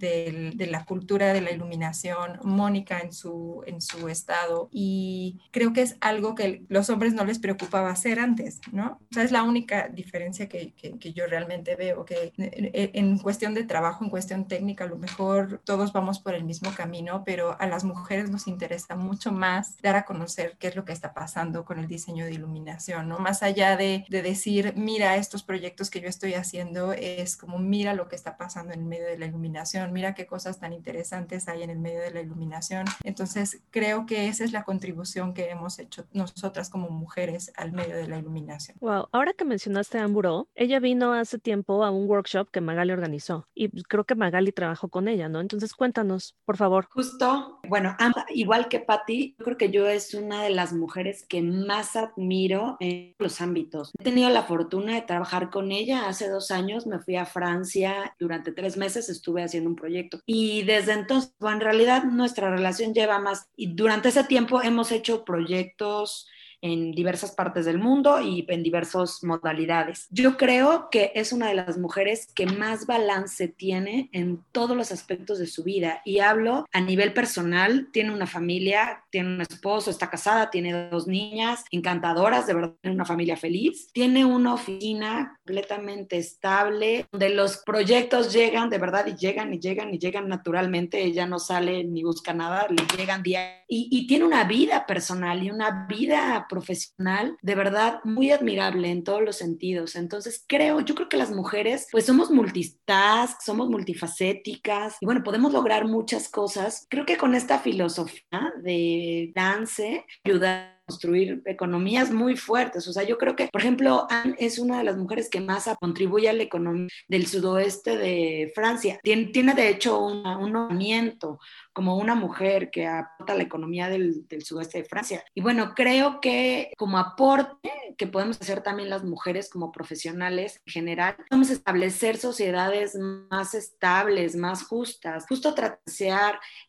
de, la cultura de la iluminación, Mónica en su, en su estado, y creo que es algo que los hombres no les preocupaba hacer antes, ¿no? O sea, es la única diferencia que, que, que yo realmente veo, que en cuestión de trabajo, en cuestión técnica, a lo mejor todos vamos por el mismo camino, pero a las mujeres nos interesa mucho más dar a conocer qué es lo que está pasando con el diseño de iluminación, ¿no? Más allá de, de decir, mira, estos proyectos que yo estoy haciendo, eh, es como mira lo que está pasando en el medio de la iluminación, mira qué cosas tan interesantes hay en el medio de la iluminación. Entonces, creo que esa es la contribución que hemos hecho nosotras como mujeres al medio de la iluminación. Wow, ahora que mencionaste a Amburo, ella vino hace tiempo a un workshop que Magali organizó y creo que Magali trabajó con ella, ¿no? Entonces, cuéntanos, por favor. Justo, bueno, igual que Patti, yo creo que yo es una de las mujeres que más admiro en los ámbitos. He tenido la fortuna de trabajar con ella hace dos años, me fui Francia, durante tres meses estuve haciendo un proyecto. Y desde entonces, en realidad nuestra relación lleva más, y durante ese tiempo hemos hecho proyectos en diversas partes del mundo y en diversas modalidades. Yo creo que es una de las mujeres que más balance tiene en todos los aspectos de su vida. Y hablo a nivel personal, tiene una familia, tiene un esposo, está casada, tiene dos niñas encantadoras, de verdad, tiene una familia feliz, tiene una oficina completamente estable, donde los proyectos llegan de verdad y llegan y llegan y llegan naturalmente, ella no sale ni busca nada, le llegan día y, y tiene una vida personal y una vida profesional de verdad muy admirable en todos los sentidos. Entonces creo, yo creo que las mujeres pues somos multitask, somos multifacéticas y bueno, podemos lograr muchas cosas. Creo que con esta filosofía de dance ayudar construir economías muy fuertes. O sea, yo creo que, por ejemplo, Anne es una de las mujeres que más contribuye a la economía del sudoeste de Francia. Tiene, tiene de hecho un, un nombramiento como una mujer que aporta a la economía del, del sudeste de Francia. Y bueno, creo que como aporte que podemos hacer también las mujeres como profesionales en general, podemos establecer sociedades más estables, más justas, justo tratar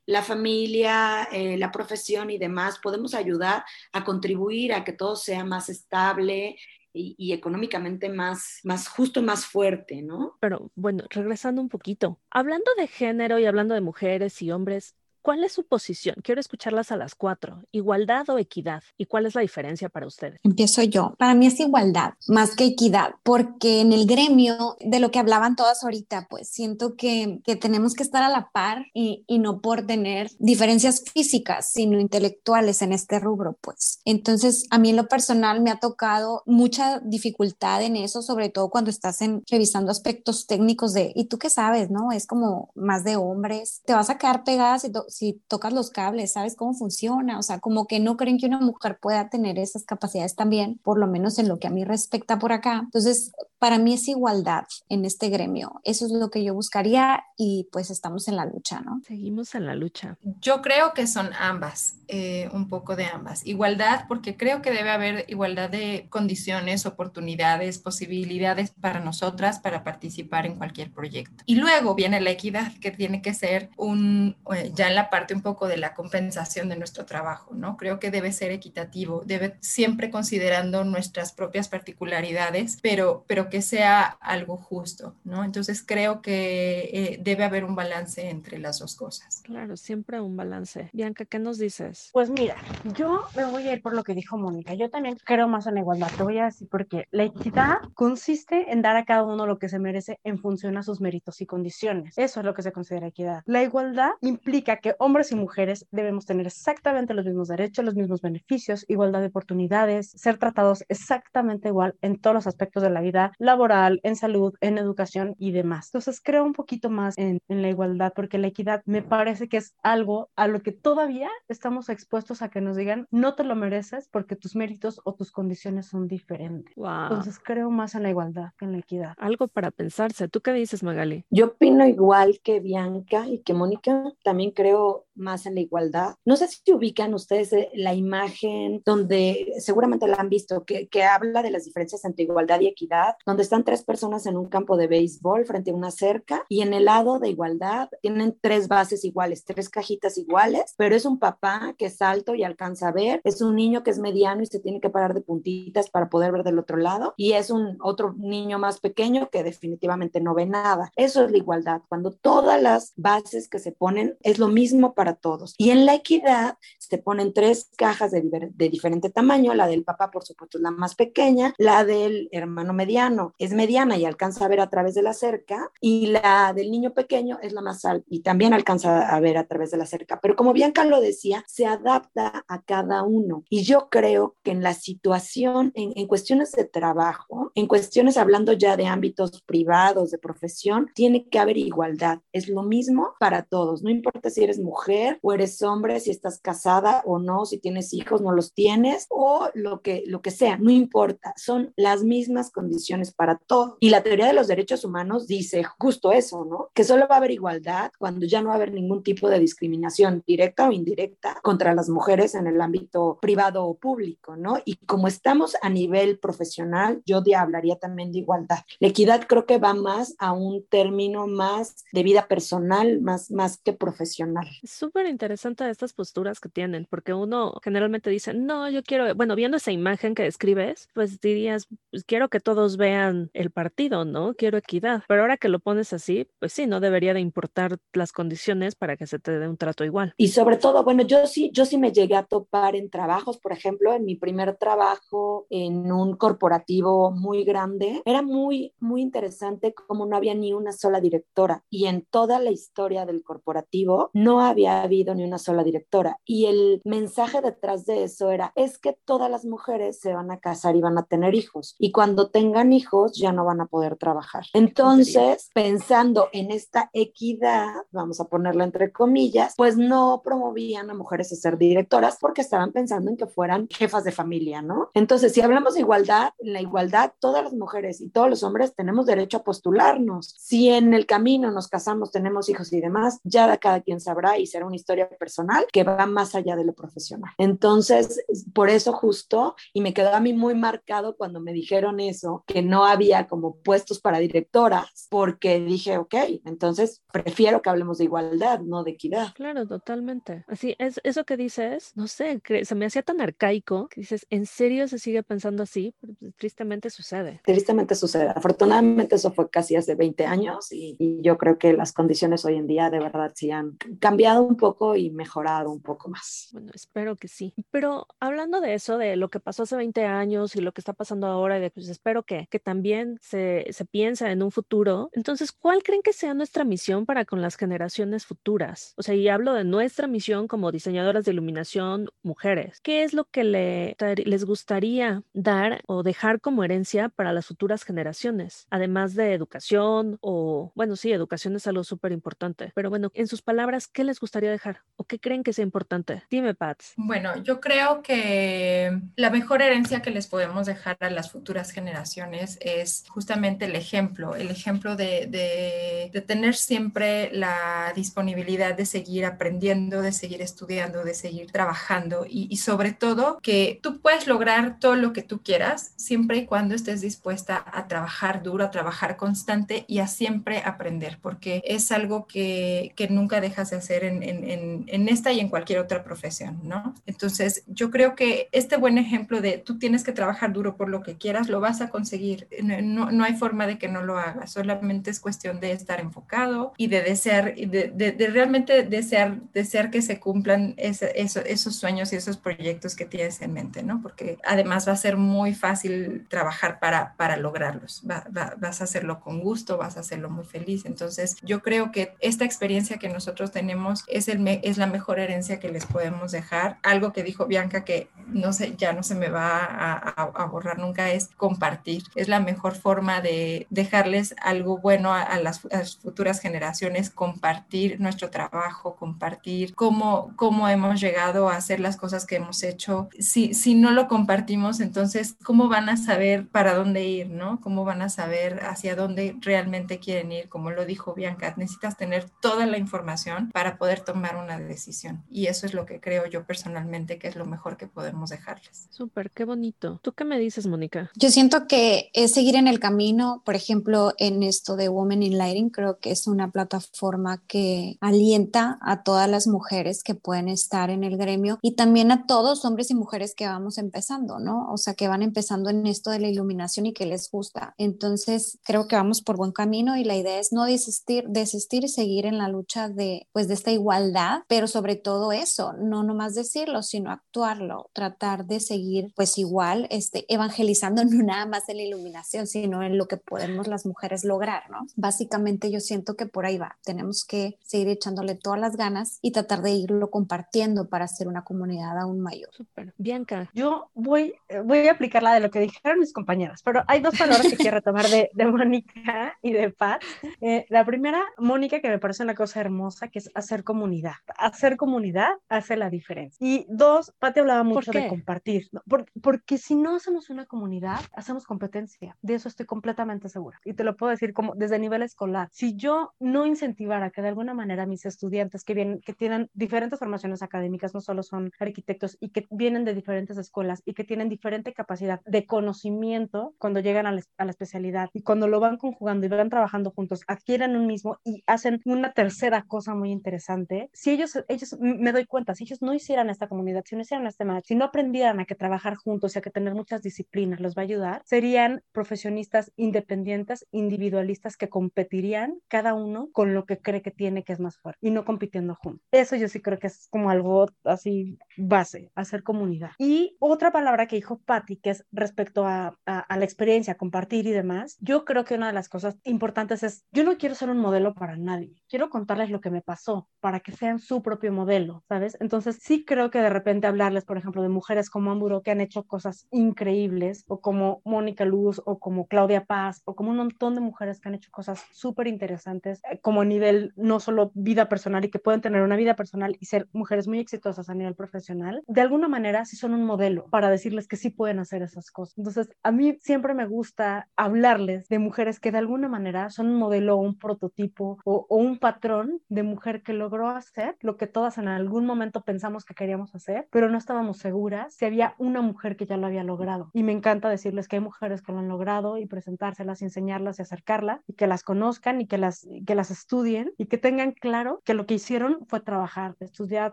la familia, eh, la profesión y demás, podemos ayudar a contribuir a que todo sea más estable, y, económicamente más, más justo, más fuerte, ¿no? Pero bueno, regresando un poquito, hablando de género y hablando de mujeres y hombres, ¿Cuál es su posición? Quiero escucharlas a las cuatro. ¿Igualdad o equidad? ¿Y cuál es la diferencia para ustedes? Empiezo yo. Para mí es igualdad más que equidad, porque en el gremio, de lo que hablaban todas ahorita, pues siento que, que tenemos que estar a la par y, y, no por tener diferencias físicas, sino intelectuales en este rubro, pues. Entonces, a mí en lo personal me ha tocado mucha dificultad en eso, sobre todo cuando estás en, revisando aspectos técnicos de, ¿y tú qué sabes? ¿No? Es como más de hombres. Te vas a quedar pegadas y si tocas los cables, sabes cómo funciona, o sea, como que no creen que una mujer pueda tener esas capacidades también, por lo menos en lo que a mí respecta por acá. Entonces, para mí es igualdad en este gremio. Eso es lo que yo buscaría y pues estamos en la lucha, ¿no? Seguimos en la lucha. Yo creo que son ambas, eh, un poco de ambas. Igualdad, porque creo que debe haber igualdad de condiciones, oportunidades, posibilidades para nosotras para participar en cualquier proyecto. Y luego viene la equidad, que tiene que ser un, eh, ya en la parte un poco de la compensación de nuestro trabajo, ¿no? Creo que debe ser equitativo, debe siempre considerando nuestras propias particularidades, pero, pero que sea algo justo, ¿no? Entonces creo que eh, debe haber un balance entre las dos cosas. Claro, siempre un balance. Bianca, ¿qué nos dices? Pues mira, yo me voy a ir por lo que dijo Mónica. Yo también creo más en la igualdad. Te voy a decir porque la equidad consiste en dar a cada uno lo que se merece en función a sus méritos y condiciones. Eso es lo que se considera equidad. La igualdad implica que hombres y mujeres debemos tener exactamente los mismos derechos, los mismos beneficios, igualdad de oportunidades, ser tratados exactamente igual en todos los aspectos de la vida laboral, en salud, en educación y demás. Entonces creo un poquito más en, en la igualdad porque la equidad me parece que es algo a lo que todavía estamos expuestos a que nos digan no te lo mereces porque tus méritos o tus condiciones son diferentes. Wow. Entonces creo más en la igualdad que en la equidad. Algo para pensarse. ¿Tú qué dices, Magali? Yo opino igual que Bianca y que Mónica. También creo do más en la igualdad. No sé si ubican ustedes la imagen donde seguramente la han visto, que, que, habla de las diferencias entre igualdad y equidad, donde están tres personas en un campo de béisbol frente a una cerca y en el lado de igualdad tienen tres bases iguales, tres cajitas iguales, pero es un papá que es alto y alcanza a ver, es un niño que es mediano y se tiene que parar de puntitas para poder ver del otro lado y es un otro niño más pequeño que definitivamente no ve nada. Eso es la igualdad, cuando todas las bases que se ponen es lo mismo para todos. Y en la equidad se ponen tres cajas de, de, diferente tamaño, la del papá por supuesto es la más pequeña, la del hermano mediano es mediana y alcanza a ver a través de la cerca y la del niño pequeño es la más alta y también alcanza a ver a través de la cerca. Pero como Bianca lo decía, se adapta a cada uno. Y yo creo que en la situación, en, en cuestiones de trabajo, en cuestiones hablando ya de ámbitos privados, de profesión, tiene que haber igualdad. Es lo mismo para todos, no importa si eres mujer o eres hombre, si estás casada o no, si tienes hijos, no los tienes, o lo que, lo que sea, no importa, son las mismas condiciones para todos. Y la teoría de los derechos humanos dice justo eso, ¿no? Que solo va a haber igualdad cuando ya no va a haber ningún tipo de discriminación directa o indirecta contra las mujeres en el ámbito privado o público, ¿no? Y como estamos a nivel profesional, yo hablaría también de igualdad. La equidad creo que va más a un término más de vida personal, más, más que profesional. Súper interesante estas posturas que tienen tienen, porque uno generalmente dice, no, yo quiero, bueno, viendo esa imagen que describes, pues dirías, pues quiero que todos vean el partido, ¿no? Quiero equidad. Pero ahora que lo pones así, pues sí, no debería de importar las condiciones para que se te dé un trato igual. Y sobre todo, bueno, yo sí, yo sí me llegué a topar en trabajos, por ejemplo, en mi primer trabajo en un corporativo muy grande, era muy, muy interesante como no había ni una sola directora y en toda la historia del corporativo no había habido ni una sola directora. Y el mensaje detrás de eso era, es que todas las mujeres se van a casar y van a tener hijos y cuando tengan hijos ya no van a poder trabajar. Entonces, pensando en esta equidad, vamos a ponerla entre comillas, pues no promovían a mujeres a ser directoras porque estaban pensando en que fueran jefas de familia, ¿no? Entonces, si hablamos de igualdad, en la igualdad todas las mujeres y todos los hombres tenemos derecho a postularnos. Si en el camino nos casamos, tenemos hijos y demás, ya cada quien sabrá y será una historia personal que va más allá de lo profesional. Entonces, por eso justo, y me quedó a mí muy marcado cuando me dijeron eso, que no había como puestos para directoras, porque dije, ok, entonces prefiero que hablemos de igualdad, no de equidad. Claro, totalmente. Así es, eso que dices, no sé, se me hacía tan arcaico que dices, ¿en serio se sigue pensando así? Pues, tristemente sucede. Tristemente sucede. Afortunadamente eso fue casi hace 20 años y, y yo creo que las condiciones hoy en día de verdad sí han cambiado un poco y mejorado un poco más. Bueno, espero que sí. Pero hablando de eso, de lo que pasó hace 20 años y lo que está pasando ahora, de, pues espero que, que también se, se piensa en un futuro. Entonces, ¿cuál creen que sea nuestra misión para con las generaciones futuras? O sea, y hablo de nuestra misión como diseñadoras de iluminación mujeres. ¿Qué es lo que le, les gustaría dar o dejar como herencia para las futuras generaciones? Además de educación o, bueno, sí, educación es algo súper importante. Pero bueno, en sus palabras, ¿qué les gustaría dejar? ¿O qué creen que sea importante? Dime, Pats. Bueno, yo creo que la mejor herencia que les podemos dejar a las futuras generaciones es justamente el ejemplo, el ejemplo de, de, tener siempre la disponibilidad de seguir aprendiendo, de seguir estudiando, de seguir trabajando y, sobre todo que tú puedes lograr todo lo que tú quieras siempre y cuando estés dispuesta a trabajar duro, a trabajar constante y a siempre aprender, porque es algo que, que nunca dejas de hacer en, en, en, esta y en cualquier otra profesión, ¿no? Entonces, yo creo que este buen ejemplo de tú tienes que trabajar duro por lo que quieras, lo vas a conseguir. No, no hay forma de que no lo hagas, solamente es cuestión de estar enfocado y de desear, de, de, realmente desear, desear que se cumplan esos sueños y esos proyectos que tienes en mente, ¿no? Porque además va a ser muy fácil trabajar para, para lograrlos. Va, va, vas a hacerlo con gusto, vas a hacerlo muy feliz. Entonces, yo creo que esta experiencia que nosotros tenemos es, el, es la mejor herencia que les podemos dejar. Algo que dijo Bianca que no sé, ya no se me va a, a, a borrar nunca es compartir. Es la mejor forma de dejarles algo bueno a, a, las, las, futuras generaciones, compartir nuestro trabajo, compartir cómo, cómo hemos llegado a hacer las cosas que hemos hecho. Si, si no lo compartimos, entonces, ¿cómo van a saber para dónde ir, no? ¿Cómo van a saber hacia dónde realmente quieren ir? Como lo dijo Bianca, necesitas tener toda la información para poder tomar una decisión. Y eso es lo que creo yo personalmente que es lo mejor que podemos dejarles. Súper, qué bonito. ¿Tú qué me dices, Mónica? Yo siento que es seguir en el camino, por ejemplo, en esto de Women in Lighting, creo que es una plataforma que alienta a todas las mujeres que pueden estar en el gremio y también a todos, hombres y mujeres que vamos empezando, ¿no? O sea, que van empezando en esto de la iluminación y que les gusta. Entonces, creo que vamos por buen camino y la idea es no desistir, desistir y seguir en la lucha de, pues, de esta igualdad, pero sobre todo eso, no nomás decirlo, sino actuarlo, tratar de seguir, pues, igual, este, evangelizando no nada más en la iluminación, sino en lo que podemos las mujeres lograr, ¿no? Básicamente yo siento que por ahí va. Tenemos que seguir echándole todas las ganas y tratar de irlo compartiendo para hacer una comunidad aún mayor. Súper. Bianca. Yo voy, voy a aplicar la de lo que dijeron mis compañeras, pero hay dos palabras que quiero retomar de, de Mónica y de Pat. Eh, la primera, Mónica, que me parece una cosa hermosa, que es hacer comunidad. Hacer comunidad hace la diferencia. Y dos, Pat hablaba mucho de compartir, ¿no? Por, porque si no hacemos una comunidad, hacemos competencia. De eso estoy completamente segura. Y te lo puedo decir como desde nivel escolar. Si yo no incentivara que de alguna manera mis estudiantes que vienen, que tienen diferentes formaciones académicas, no solo son arquitectos y que vienen de diferentes escuelas y que tienen diferente capacidad de conocimiento cuando llegan a la, a la especialidad y cuando lo van conjugando y van trabajando juntos, adquieren un mismo y hacen una tercera cosa muy interesante. Si ellos, ellos me doy cuenta, si ellos no hicieran esta comunidad, si no hicieran este match, si no aprendieran a que trabajar juntos y a que tener muchas disciplinas los va a ayudar, serían profesionistas independientes, individualistas que competirían cada uno con lo que cree que tiene que es más fuerte y no compitiendo juntos. Eso yo sí creo que es como algo así base, hacer comunidad. Y otra palabra que dijo Patti, que es respecto a, a, la experiencia, compartir y demás, yo creo que una de las cosas importantes es, yo no quiero ser un modelo para nadie, quiero contarles lo que me pasó para que sean su propio modelo, ¿sabes? Entonces sí creo que de repente hablarles, por ejemplo, de mujeres como Amburo que han hecho cosas increíbles, o como Mónica Luz, o como Claudia Paz, o como un montón de mujeres que han hecho cosas súper interesantes, eh, como a nivel no solo vida personal y que pueden tener una vida personal y ser mujeres muy exitosas a nivel profesional, de alguna manera sí son un modelo para decirles que sí pueden hacer esas cosas. Entonces, a mí siempre me gusta hablarles de mujeres que de alguna manera son un modelo un prototipo o, o un patrón de mujer que logró hacer lo que todas en algún momento pensamos que queríamos hacer, pero no estábamos seguras si había una mujer que ya lo había logrado. Y me encanta decirles que hay mujeres que lo han logrado y presentárselas, y enseñarlas y acercarlas y que las conozcan y que las, que las estudien y que tengan claro que lo que hicieron fue trabajar, estudiar,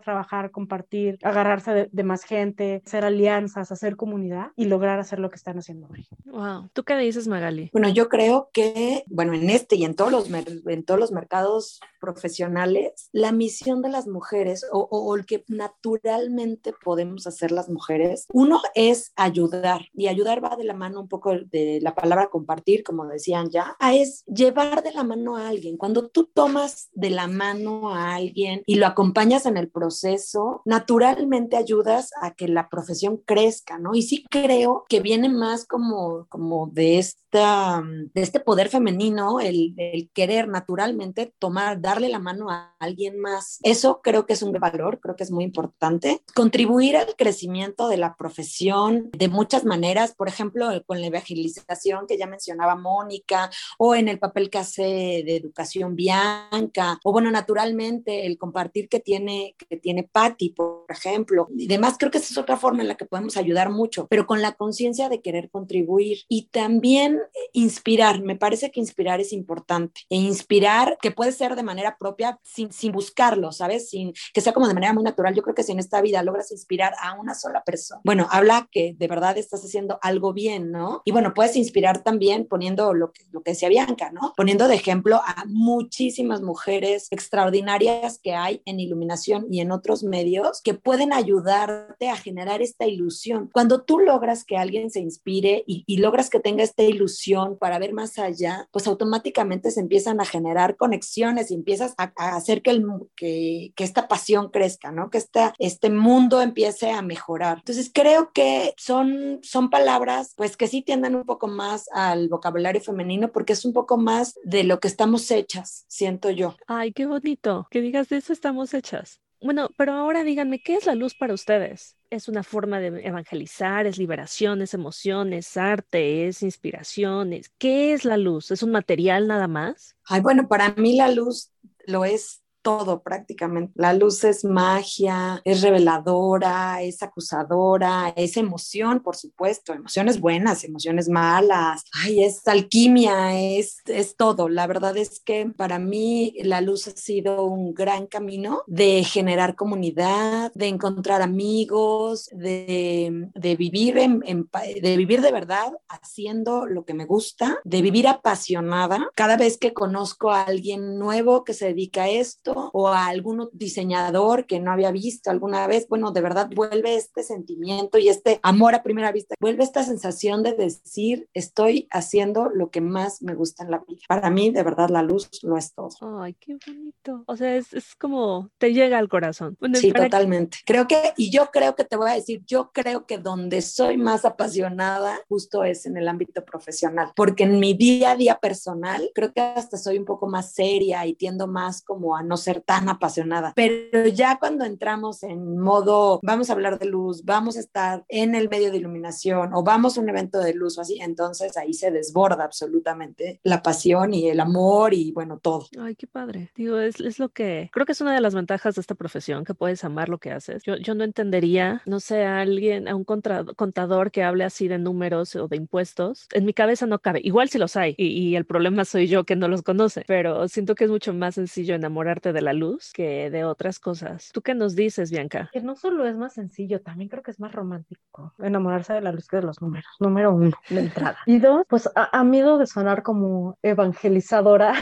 trabajar, compartir, agarrarse de, más gente, hacer alianzas, hacer comunidad y lograr hacer lo que están haciendo hoy. Wow. ¿Tú qué dices, Magali? Bueno, yo creo que, bueno, en este y en todos los, en todos los mercados profesionales, la misión de las mujeres o, o, el que naturalmente podemos hacer las mujeres, uno es ayudar y ayudar va de la mano un poco de la palabra compartir, como decían ya, a es llevar de la mano a alguien. Cuando tú tomas de la mano a alguien y lo acompañas en el proceso, naturalmente ayudas a que la profesión crezca, ¿no? Y sí creo que viene más como, como de, esta, de este poder femenino, el, el querer naturalmente tomar, darle la mano a alguien más. Eso creo que es un valor, creo que es muy importante. Contribuir al crecimiento de la profesión de muchas maneras, por ejemplo, con la evangelización que ya mencionaba Mónica, o en el papel que hace de educación Bianca, o bueno, naturalmente el compartir que tiene, que tiene Patti, por ejemplo, y demás, creo que esa es otra forma en la que podemos ayudar mucho, pero con la conciencia de querer contribuir y también inspirar. Me parece que inspirar es importante e inspirar que puede ser de manera propia sin, sin buscarlo, ¿sabes? Sin que sea como de manera muy natural. Yo creo que si en esta vida logras inspirar a una sola persona, bueno, habla que de verdad estás haciendo algo bien, ¿no? Y bueno, puedes inspirar también poniendo lo que, lo que decía Bianca, ¿no? Poniendo de ejemplo a muchísimas mujeres extraordinarias que hay en iluminación y en otros medios que pueden ayudarte a generar esta ilusión. Cuando tú logras que alguien se inspire y, y logras que tenga esta ilusión para ver más allá, pues automáticamente se empiezan a generar conexiones y empiezas a, a hacer que, el, que, que, esta pasión crezca, ¿no? Que esta, este mundo empiece a mejorar. Entonces creo que son, son palabras pues que sí tiendan un poco más al vocabulario femenino porque es un poco más de lo que estamos hechas, siento yo. Ay, qué bonito que digas de eso estamos hechas. Bueno, pero ahora díganme, ¿qué es la luz para ustedes? ¿Es una forma de evangelizar? ¿Es liberación? ¿Es emociones? ¿Arte? ¿Es inspiraciones? ¿Qué es la luz? ¿Es un material nada más? Ay, bueno, para mí la luz lo es todo prácticamente. La luz es magia, es reveladora, es acusadora, es emoción, por supuesto, emociones buenas, emociones malas, ay, es alquimia, es, es todo. La verdad es que para mí la luz ha sido un gran camino de generar comunidad, de encontrar amigos, de, de vivir, en, en, de vivir de verdad haciendo lo que me gusta, de vivir apasionada. Cada vez que conozco a alguien nuevo que se dedica a esto, o a algún diseñador que no había visto alguna vez, bueno, de verdad vuelve este sentimiento y este amor a primera vista, vuelve esta sensación de decir, estoy haciendo lo que más me gusta en la vida. Para mí, de verdad, la luz lo es todo. Ay, qué bonito. O sea, es, es como te llega al corazón. Bueno, sí, totalmente. Que... Creo que, y yo creo que te voy a decir, yo creo que donde soy más apasionada justo es en el ámbito profesional, porque en mi día a día personal, creo que hasta soy un poco más seria y tiendo más como a no ser tan apasionada. Pero ya cuando entramos en modo, vamos a hablar de luz, vamos a estar en el medio de iluminación o vamos a un evento de luz o así, entonces ahí se desborda absolutamente la pasión y el amor y bueno, todo. Ay, qué padre. Digo, es, es lo que creo que es una de las ventajas de esta profesión, que puedes amar lo que haces. Yo, yo no entendería, no sé, a alguien, a un contador que hable así de números o de impuestos. En mi cabeza no cabe. Igual si los hay y, y el problema soy yo que no los conoce, pero siento que es mucho más sencillo enamorarte de la luz que de otras cosas. ¿Tú qué nos dices, Bianca? Que no solo es más sencillo, también creo que es más romántico enamorarse de la luz que de los números. Número uno, de entrada. Y dos, pues a, a miedo de sonar como evangelizadora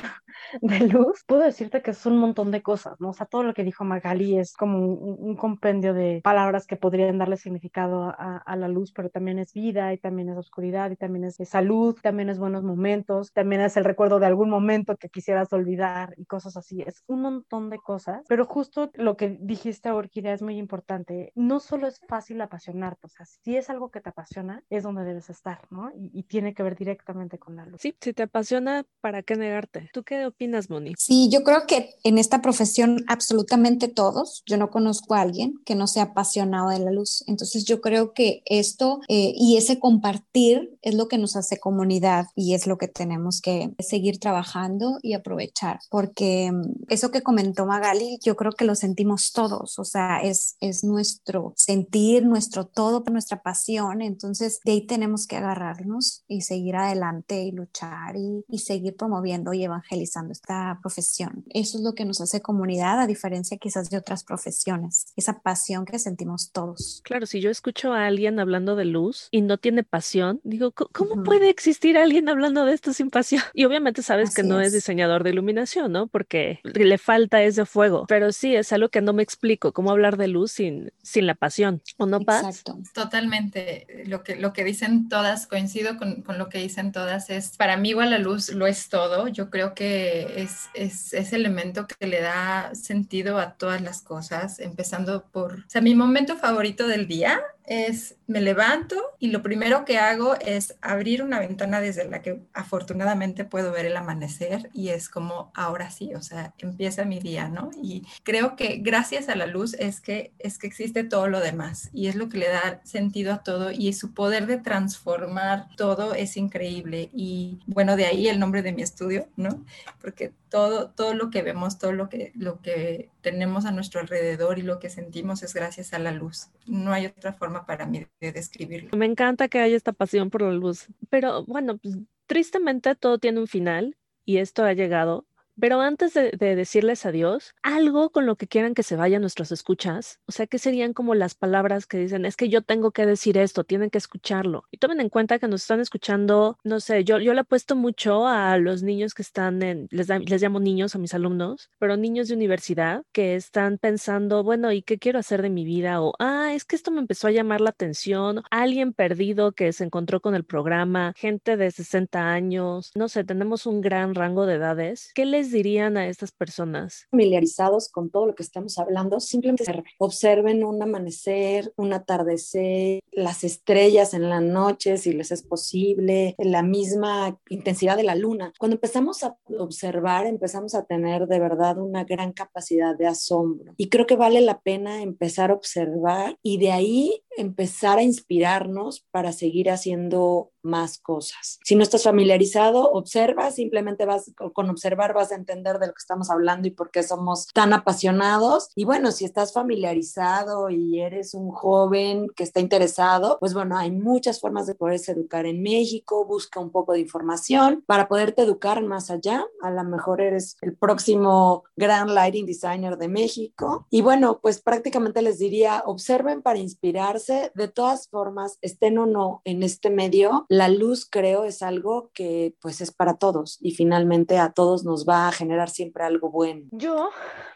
de luz, puedo decirte que es un montón de cosas, ¿no? O sea, todo lo que dijo Magali es como un, un compendio de palabras que podrían darle significado a, a, la luz, pero también es vida y también es oscuridad y también es salud, también es buenos momentos, también es el recuerdo de algún momento que quisieras olvidar y cosas así. Es un montón de cosas, pero justo lo que dijiste, Orquídea, es muy importante. No solo es fácil apasionarte, o sea, si es algo que te apasiona, es donde debes estar, ¿no? Y, y tiene que ver directamente con la luz. Sí, si te apasiona, ¿para qué negarte? ¿Tú qué opinas, Moni? Sí, yo creo que en esta profesión absolutamente todos, yo no conozco a alguien que no sea apasionado de la luz. Entonces yo creo que esto eh, y ese compartir es lo que nos hace comunidad y es lo que tenemos que seguir trabajando y aprovechar, porque mm, eso que comentó Magali, yo creo que lo sentimos todos, o sea, es, es nuestro sentir, nuestro todo, nuestra pasión, entonces de ahí tenemos que agarrarnos y seguir adelante y luchar y, y seguir promoviendo y evangelizando esta profesión. Eso es lo que nos hace comunidad, a diferencia quizás de otras profesiones, esa pasión que sentimos todos. Claro, si yo escucho a alguien hablando de luz y no tiene pasión, digo, ¿cómo uh -huh. puede existir alguien hablando de esto sin pasión? Y obviamente sabes Así que no es. es diseñador de iluminación, ¿no? Porque le falta ese fuego, pero sí es algo que no me explico, cómo hablar de luz sin, sin la pasión, ¿o no, Paz? Exacto. Totalmente, lo que, lo que dicen todas, coincido con, con lo que dicen todas, es, para mí igual la luz lo es todo, yo creo que es, es ese elemento que le da sentido a todas las cosas, empezando por, o sea, mi momento favorito del día es me levanto y lo primero que hago es abrir una ventana desde la que afortunadamente puedo ver el amanecer y es como ahora sí, o sea, empieza mi día, ¿no? Y creo que gracias a la luz es que es que existe todo lo demás y es lo que le da sentido a todo y su poder de transformar todo es increíble y bueno, de ahí el nombre de mi estudio, ¿no? Porque todo todo lo que vemos, todo lo que lo que tenemos a nuestro alrededor y lo que sentimos es gracias a la luz. No hay otra forma para mí de describirlo. Me encanta que haya esta pasión por la luz, pero bueno, pues, tristemente todo tiene un final y esto ha llegado pero antes de, de, decirles adiós, algo con lo que quieran que se vayan nuestros escuchas, o sea, que serían como las palabras que dicen, es que yo tengo que decir esto, tienen que escucharlo. Y tomen en cuenta que nos están escuchando, no sé, yo, yo le apuesto mucho a los niños que están en, les, les llamo niños a mis alumnos, pero niños de universidad que están pensando, bueno, ¿y qué quiero hacer de mi vida? O, ah, es que esto me empezó a llamar la atención, alguien perdido que se encontró con el programa, gente de 60 años, no sé, tenemos un gran rango de edades. ¿Qué les dirían a estas personas? Familiarizados con todo lo que estamos hablando, simplemente observen un amanecer, un atardecer, las estrellas en la noche, si les es posible, la misma intensidad de la luna. Cuando empezamos a observar, empezamos a tener de verdad una gran capacidad de asombro. Y creo que vale la pena empezar a observar y de ahí empezar a inspirarnos para seguir haciendo más cosas. Si no estás familiarizado, observa, simplemente vas con observar vas a entender de lo que estamos hablando y por qué somos tan apasionados. Y bueno, si estás familiarizado y eres un joven que está interesado, pues bueno, hay muchas formas de poderse educar en México, busca un poco de información para poderte educar más allá. A lo mejor eres el próximo gran lighting designer de México. Y bueno, pues prácticamente les diría, observen para inspirarse. De todas formas, estén o no en este medio, la luz creo es algo que pues es para todos y finalmente a todos nos va a generar siempre algo bueno. Yo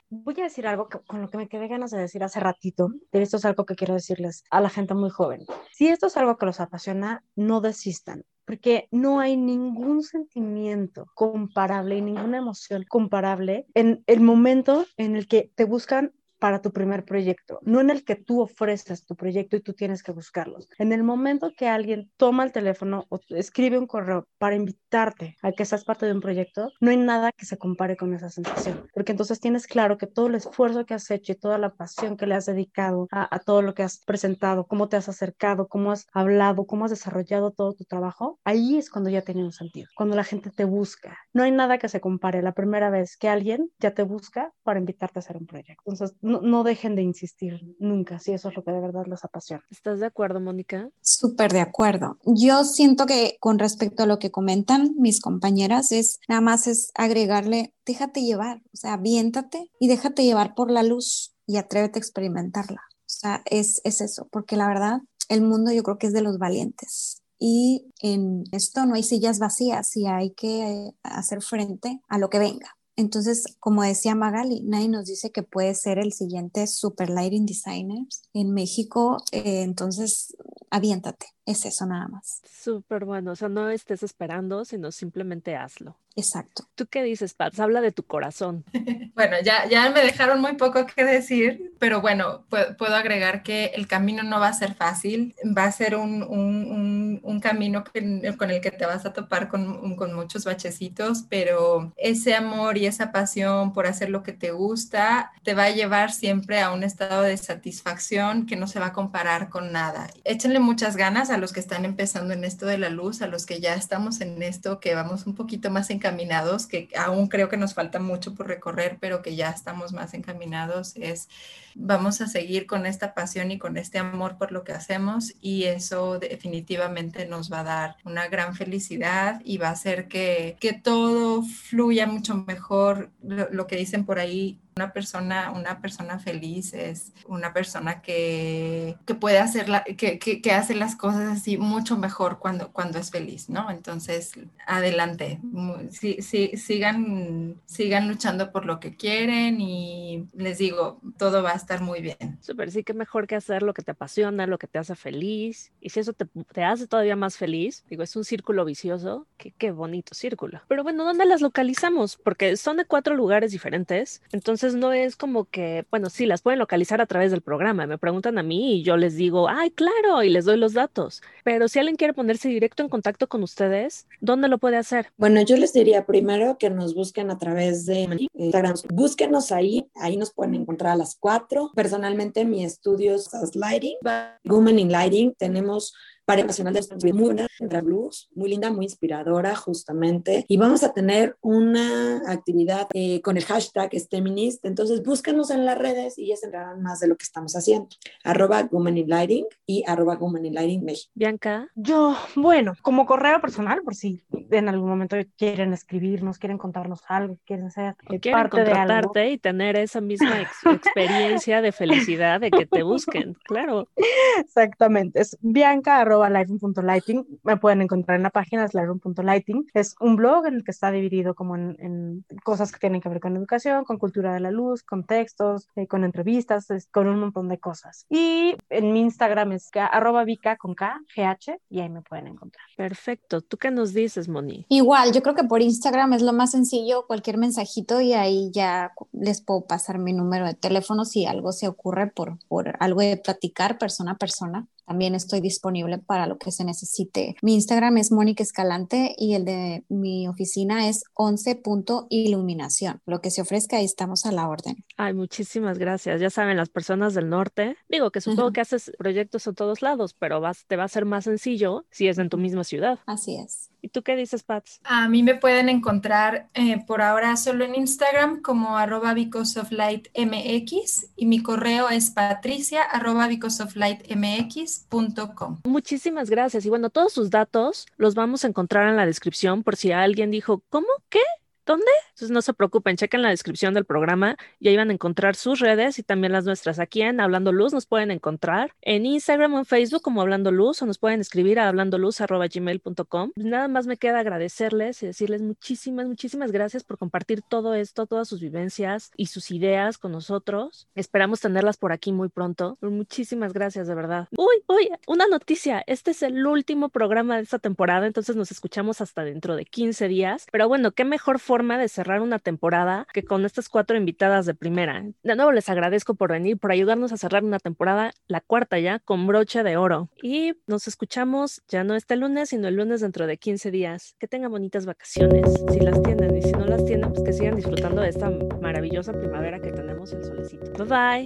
voy a decir algo que, con lo que me quedé ganas de decir hace ratito, pero esto es algo que quiero decirles a la gente muy joven. Si esto es algo que los apasiona, no desistan, porque no hay ningún sentimiento comparable y ninguna emoción comparable en el momento en el que te buscan para tu primer proyecto, no en el que tú ofreces tu proyecto y tú tienes que buscarlos. En el momento que alguien toma el teléfono o escribe un correo para invitarte a que seas parte de un proyecto, no hay nada que se compare con esa sensación, porque entonces tienes claro que todo el esfuerzo que has hecho y toda la pasión que le has dedicado a, a todo lo que has presentado, cómo te has acercado, cómo has hablado, cómo has desarrollado todo tu trabajo, ahí es cuando ya tiene un sentido, cuando la gente te busca. No hay nada que se compare la primera vez que alguien ya te busca para invitarte a hacer un proyecto. Entonces, no, no, dejen de insistir nunca, si eso es lo que de verdad les apasiona. ¿Estás de acuerdo, Mónica? Súper de acuerdo. Yo siento que con respecto a lo que comentan mis compañeras, es nada más es agregarle, déjate llevar, o sea, aviéntate y déjate llevar por la luz y atrévete a experimentarla. O sea, es, es eso, porque la verdad, el mundo yo creo que es de los valientes y en esto no hay sillas vacías y hay que hacer frente a lo que venga. Entonces, como decía Magali, nadie nos dice que puede ser el siguiente Super Lighting Designers en México. Eh, entonces, aviéntate. Es eso nada más. Súper bueno. O sea, no estés esperando, sino simplemente hazlo. Exacto. ¿Tú qué dices, Pats? Habla de tu corazón. bueno, ya, ya me dejaron muy poco que decir, pero bueno, puedo, agregar que el camino no va a ser fácil, va a ser un, un, un, camino con el que te vas a topar con, con, muchos bachecitos, pero ese amor y esa pasión por hacer lo que te gusta te va a llevar siempre a un estado de satisfacción que no se va a comparar con nada. Échenle muchas ganas a los que están empezando en esto de la luz, a los que ya estamos en esto, que vamos un poquito más en que aún creo que nos falta mucho por recorrer, pero que ya estamos más encaminados, es vamos a seguir con esta pasión y con este amor por lo que hacemos y eso definitivamente nos va a dar una gran felicidad y va a hacer que, que todo fluya mucho mejor. lo que dicen por ahí, una persona, una persona feliz es una persona que, que puede hacer, la, que, que, hace las cosas así mucho mejor cuando, cuando es feliz, ¿no? Entonces, adelante, sí, sí, sigan, sigan luchando por lo que quieren y les digo, todo va a estar muy bien. Súper, sí que mejor que hacer lo que te apasiona, lo que te hace feliz. Y si eso te, te hace todavía más feliz, digo, es un círculo vicioso, que qué bonito círculo. Pero bueno, ¿dónde las localizamos? Porque son de cuatro lugares diferentes, entonces no es como que, bueno, sí, las pueden localizar a través del programa. Me preguntan a mí y yo les digo, ay, claro, y les doy los datos. Pero si alguien quiere ponerse directo en contacto con ustedes, ¿dónde lo puede hacer? Bueno, yo les diría primero que nos busquen a través de Instagram. Búsquenos ahí, ahí nos pueden encontrar a las cuatro. Personalmente, mi estudio es Lighting, Women in Lighting. Tenemos Pared Nacional de muy buena, Blues, muy linda, muy inspiradora justamente. Y vamos a tener una actividad eh, con el hashtag STEMinist. Entonces búscanos en las redes y ya se enterarán más de lo que estamos haciendo. Arroba Women in Lighting y arroba Women in Lighting México. Bianca. Yo, bueno, como correo personal, por si en algún momento quieren escribirnos, quieren contarnos algo, quieren ser quieren parte contratarte de y tener esa misma experiencia de felicidad de que te busquen, claro. Exactamente. Es Bianca arroba lighting.lighting. Me pueden encontrar en la página es lighting. Es un blog en el que está dividido como en, cosas que tienen que ver con educación, con cultura de la luz, con textos, eh, con entrevistas, con un montón de cosas. Y en mi Instagram es arroba vica con K, GH, y ahí me pueden encontrar. Perfecto. ¿Tú qué nos dices, Moni? Igual, yo creo que por Instagram es lo más sencillo, cualquier mensajito y ahí ya les puedo pasar mi número de teléfono si algo se ocurre por, por algo de platicar persona a persona. También estoy disponible para lo que se necesite. Mi Instagram es Mónica Escalante y el de mi oficina es 11.iluminación. Lo que se ofrezca, ahí estamos a la orden. Ay, muchísimas gracias. Ya saben, las personas del norte, digo que supongo que haces proyectos en todos lados, pero vas, te va a ser más sencillo si es en tu misma ciudad. Así es. ¿Y tú qué dices, Pats? A mí me pueden encontrar eh, por ahora solo en Instagram como arroba mx y mi correo es patricia arroba mx.com. Muchísimas gracias. Y bueno, todos sus datos los vamos a encontrar en la descripción por si alguien dijo, ¿cómo? ¿Qué? ¿Dónde? Entonces no se preocupen, chequen la descripción del programa y ahí van a encontrar sus redes y también las nuestras. Aquí en Hablando Luz nos pueden encontrar en Instagram o en Facebook como Hablando Luz o nos pueden escribir a hablandoluz.gmail.com. Pues nada más me queda agradecerles y decirles muchísimas, muchísimas gracias por compartir todo esto, todas sus vivencias y sus ideas con nosotros. Esperamos tenerlas por aquí muy pronto. Muchísimas gracias, de verdad. Uy, uy, una noticia. Este es el último programa de esta temporada, entonces nos escuchamos hasta dentro de 15 días. Pero bueno, qué mejor forma de cerrar una temporada que con estas cuatro invitadas de primera. De nuevo les agradezco por venir, por ayudarnos a cerrar una temporada, la cuarta ya, con broche de oro. Y nos escuchamos ya no este lunes, sino el lunes dentro de 15 días. Que tengan bonitas vacaciones, si las tienen, y si no las tienen, pues que sigan disfrutando de esta maravillosa primavera que tenemos el solecito. Bye bye.